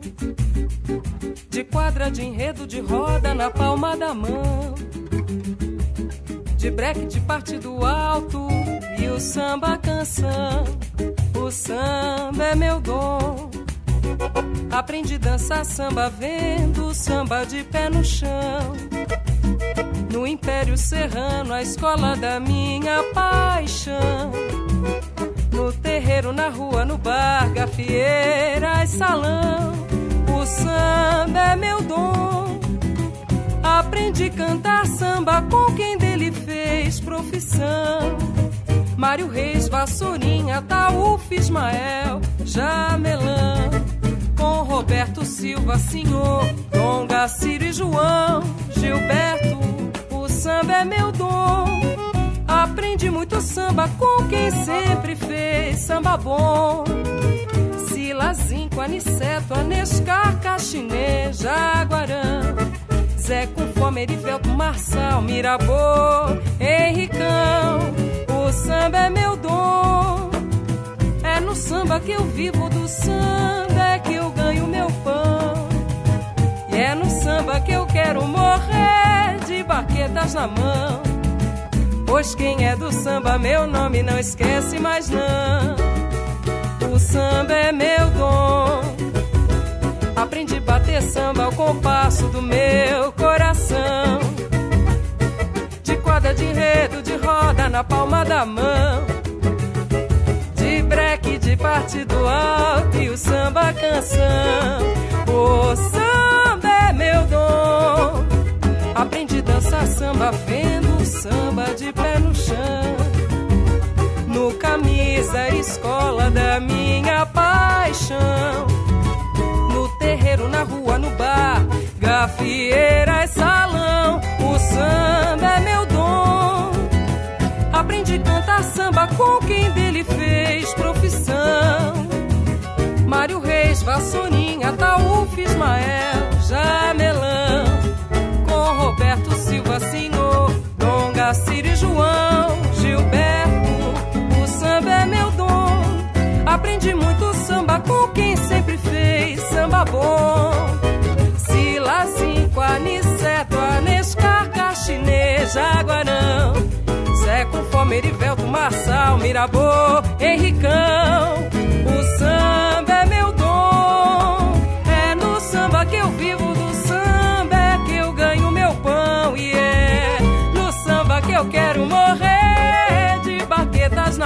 Speaker 25: De quadra, de enredo, de roda na palma da mão. De breque, de partido alto e o samba canção. O samba é meu dom. Aprendi dançar samba vendo samba de pé no chão. No Império Serrano, a escola da minha paixão. Na rua, no bar, gafieira e salão. O samba é meu dom. Aprendi a cantar samba com quem dele fez profissão. Mário Reis, Vassourinha, Taúf, Ismael, Jamelão. Com Roberto Silva, Senhor, Dom Gaciro e João, Gilberto, o samba é meu dom. Aprendi muito samba com quem sempre fez samba bom. Silazinho, Aniceto, Anescar, Caxinê, Jaguarão. Zé com fome, Erivelto, Marçal, Mirabô, Henricão. O samba é meu dom. É no samba que eu vivo, do samba é que eu ganho meu pão. E é no samba que eu quero morrer de baquetas na mão. Pois quem é do samba, meu nome não esquece mais não. O samba é meu dom. Aprendi a bater samba ao compasso do meu coração. De quadra, de enredo, de roda na palma da mão. De breque, de partido alto e o samba canção. O samba é meu dom. Aprendi a dançar samba vendo samba de pé no chão. No camisa, escola da minha paixão. No terreiro, na rua, no bar, gafieira e salão. O samba é meu dom. Aprendi a cantar samba com quem dele fez profissão. Mário Reis, Vassourinha, Taúf, Ismael, Jamelão. Roberto Silva, Senhor, Dom Gacir e João, Gilberto. O samba é meu dom. Aprendi muito samba com quem sempre fez samba bom. Sila, Cinco, Aniceto, Anescar, Caxinê, Jaguarão. Zé fome, Erivelto, Marçal, Mirabô, Henricão.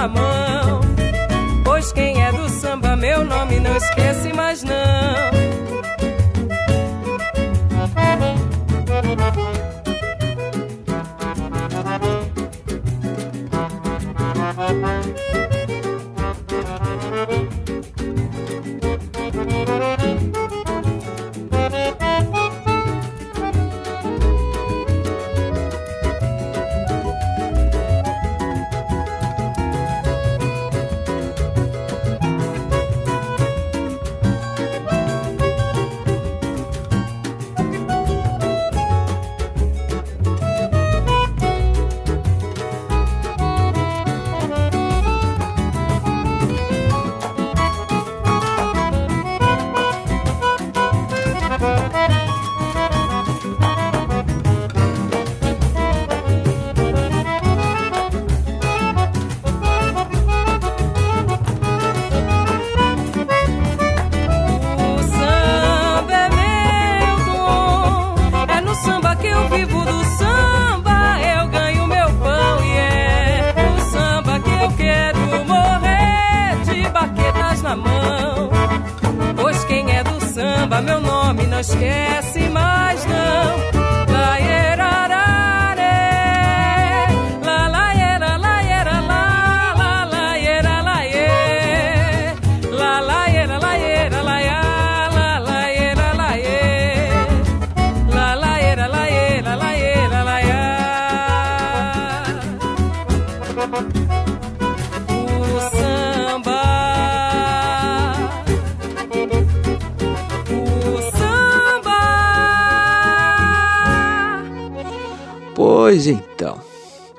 Speaker 25: Mão. Pois quem é do samba, meu nome não esquece mais não. Nome
Speaker 1: Pois então.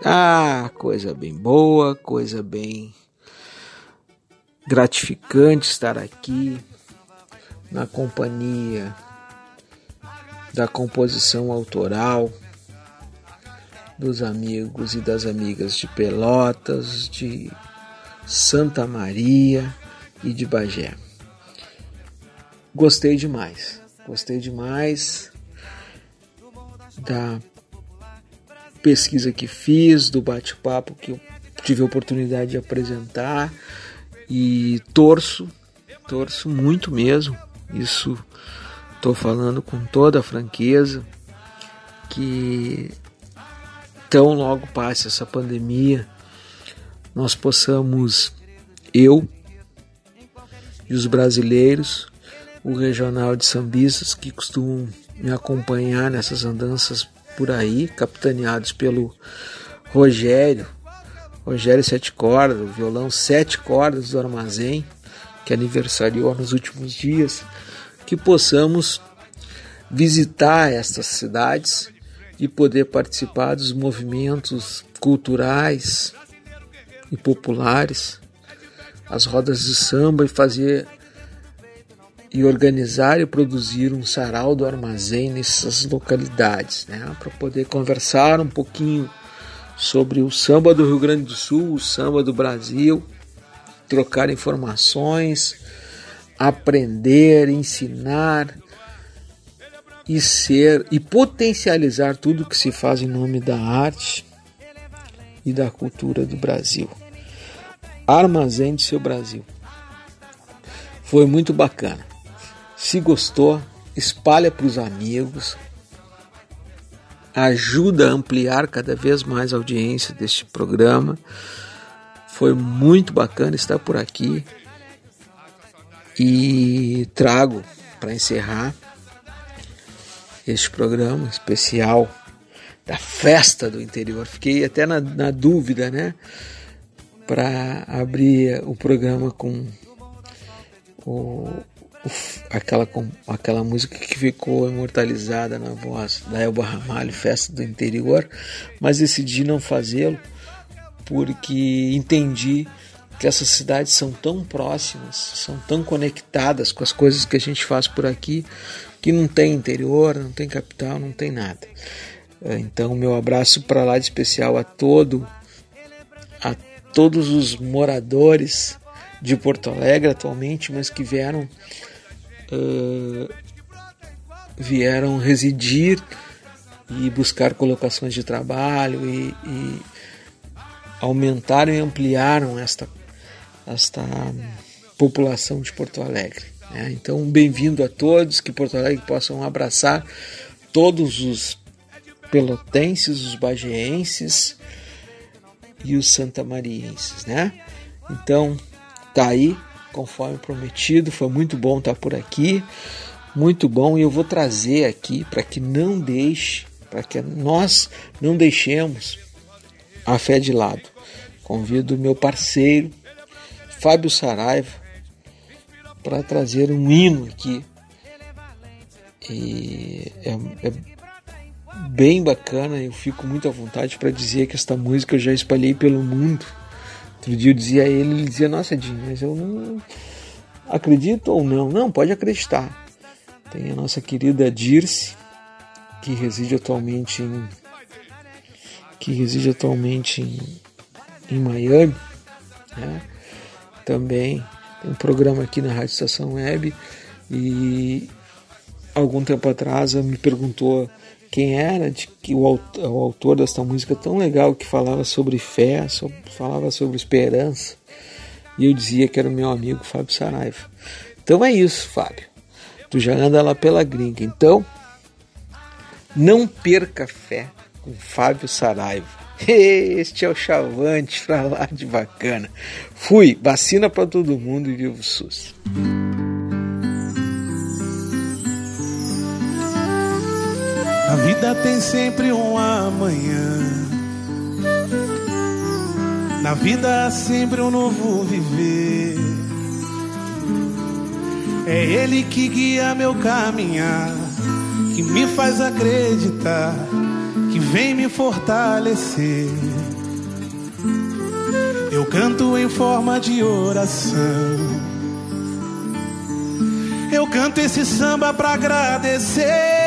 Speaker 1: Ah, coisa bem boa, coisa bem gratificante estar aqui na companhia da composição autoral dos amigos e das amigas de Pelotas, de Santa Maria e de Bagé. Gostei demais, gostei demais da pesquisa que fiz, do bate-papo que eu tive a oportunidade de apresentar e torço, torço muito mesmo. Isso estou falando com toda a franqueza que tão logo passe essa pandemia, nós possamos eu e os brasileiros, o regional de sambistas que costumam me acompanhar nessas andanças por aí, capitaneados pelo Rogério, Rogério Sete Cordas, o violão Sete Cordas do Armazém, que aniversariou nos últimos dias, que possamos visitar estas cidades e poder participar dos movimentos culturais e populares, as rodas de samba e fazer e organizar e produzir um sarau do armazém nessas localidades, né, para poder conversar um pouquinho sobre o samba do Rio Grande do Sul, o samba do Brasil, trocar informações, aprender, ensinar e ser e potencializar tudo que se faz em nome da arte e da cultura do Brasil. Armazém de seu Brasil. Foi muito bacana. Se gostou, espalha para os amigos, ajuda a ampliar cada vez mais a audiência deste programa. Foi muito bacana estar por aqui e trago para encerrar este programa especial da festa do interior. Fiquei até na, na dúvida, né? Para abrir o programa com o, aquela, aquela música que ficou imortalizada na voz da Elba Ramalho, Festa do Interior, mas decidi não fazê-lo porque entendi que essas cidades são tão próximas, são tão conectadas com as coisas que a gente faz por aqui, que não tem interior, não tem capital, não tem nada. Então, meu abraço para lá de especial a todo a todos os moradores de Porto Alegre atualmente, mas que vieram uh, vieram residir e buscar colocações de trabalho e, e aumentaram e ampliaram esta esta população de Porto Alegre. Né? Então, bem-vindo a todos, que Porto Alegre possam abraçar todos os pelotenses, os bagienses e os santamarienses, né? Então, tá aí, conforme prometido, foi muito bom estar por aqui, muito bom, e eu vou trazer aqui para que não deixe, para que nós não deixemos a fé de lado. Convido o meu parceiro, Fábio Saraiva, para trazer um hino aqui. E é, é bem bacana, eu fico muito à vontade para dizer que esta música eu já espalhei pelo mundo. Outro dia eu dizia a ele, ele dizia, nossa Dinho, mas eu não acredito ou não? Não, pode acreditar. Tem a nossa querida Dirce, que reside atualmente em que reside atualmente em, em Miami, né? também tem um programa aqui na Rádio Estação Web e algum tempo atrás ela me perguntou quem era, de que o, o autor desta música tão legal que falava sobre fé, sobre, falava sobre esperança, e eu dizia que era o meu amigo Fábio Saraiva. Então é isso, Fábio. Tu já anda lá pela gringa. Então, não perca fé com Fábio Saraiva. Este é o Chavante pra lá de bacana. Fui, vacina para todo mundo e viva o SUS.
Speaker 8: Vida tem sempre um amanhã. Na vida há sempre um novo viver. É Ele que guia meu caminhar, que me faz acreditar, que vem me fortalecer. Eu canto em forma de oração. Eu canto esse samba pra agradecer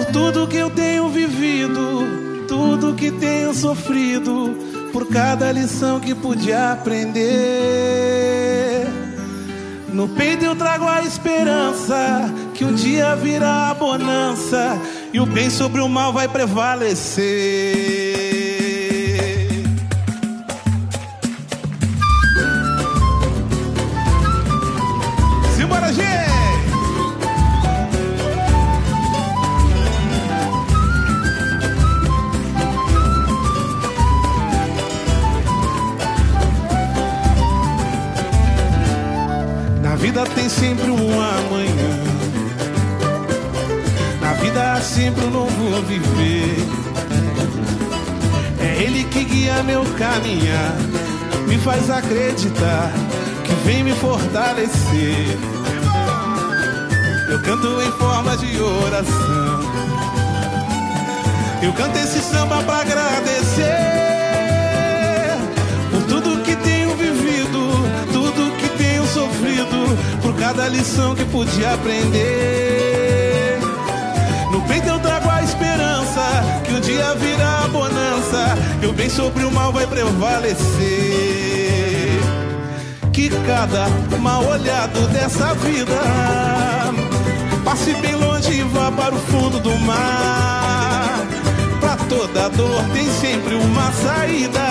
Speaker 8: por tudo que eu tenho vivido, tudo que tenho sofrido, por cada lição que pude aprender. No peito eu trago a esperança que um dia virá a bonança e o bem sobre o mal vai prevalecer. Meu caminhar, me faz acreditar que vem me fortalecer. Eu canto em forma de oração. Eu canto esse samba pra agradecer por tudo que tenho vivido, tudo que tenho sofrido, por cada lição que pude aprender. Um dia virá a bonança, e o bem sobre o mal vai prevalecer. Que cada mal olhado dessa vida passe bem longe e vá para o fundo do mar. Pra toda dor tem sempre uma saída.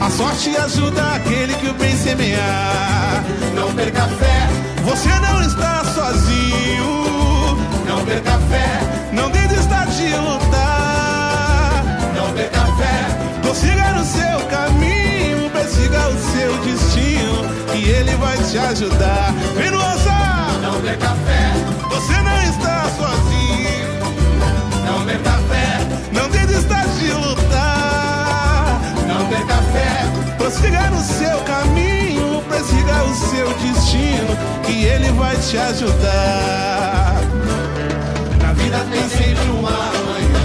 Speaker 8: A sorte ajuda aquele que o bem semear. Não perca fé, você não está sozinho. Não perca fé, não desista de lutar. Prossiga no seu caminho, persiga o seu destino, e ele vai te ajudar. Vem no ousar, não perca fé, você não está sozinho. Não perca fé, não desista de lutar. Não perca fé, prossiga no seu caminho, persiga o seu destino, que ele vai te ajudar. Na vida tem sempre uma manhã.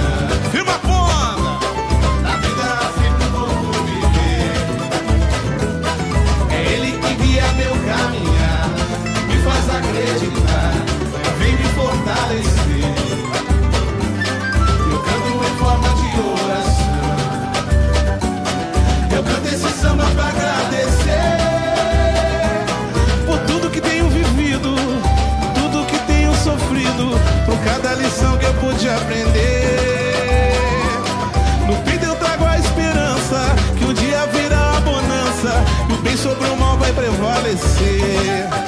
Speaker 8: Faz acreditar, vem me fortalecer. Eu canto em forma de oração. Eu canto esse samba pra agradecer por tudo que tenho vivido, tudo que tenho sofrido, por cada lição que eu pude aprender. No peito eu trago a esperança que um dia virá a bonança e o bem sobre o mal vai prevalecer.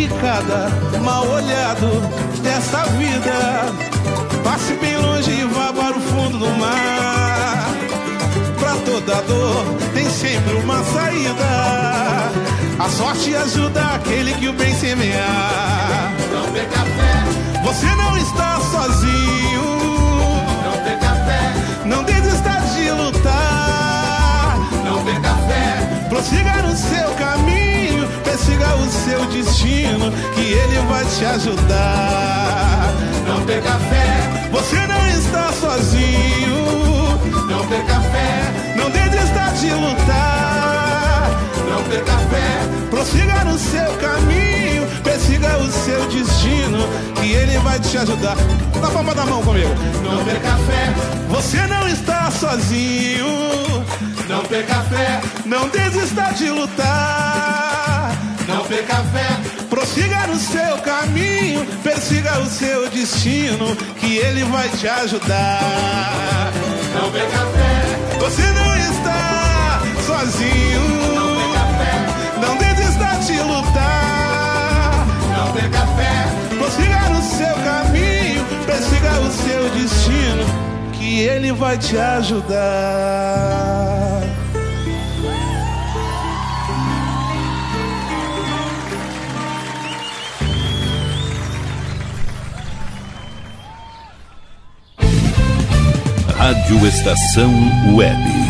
Speaker 8: Que cada mal olhado dessa vida passe bem longe e vá para o fundo do mar. Pra toda dor tem sempre uma saída. A sorte ajuda aquele que o bem semear. Não perca fé, você não está sozinho. Não perca fé, não desista de lutar. Não perca fé, prossiga no seu caminho, persiga o seu destino, que ele vai te ajudar. Não perca fé, você não está sozinho. Não perca fé, não desista de lutar. Não perca fé, prossiga no seu caminho, persiga o seu destino, que ele vai te ajudar. Na palma da mão comigo. Não perca fé, você não está sozinho. Não perca fé, não desista de lutar. Não perca fé, prossiga no seu caminho, persiga o seu destino, que ele vai te ajudar. Não perca fé, você não está sozinho. Não perca fé, não desista de lutar. Não perca fé, prossiga no seu caminho, persiga o seu destino, que ele vai te ajudar.
Speaker 10: Rádio Estação Web.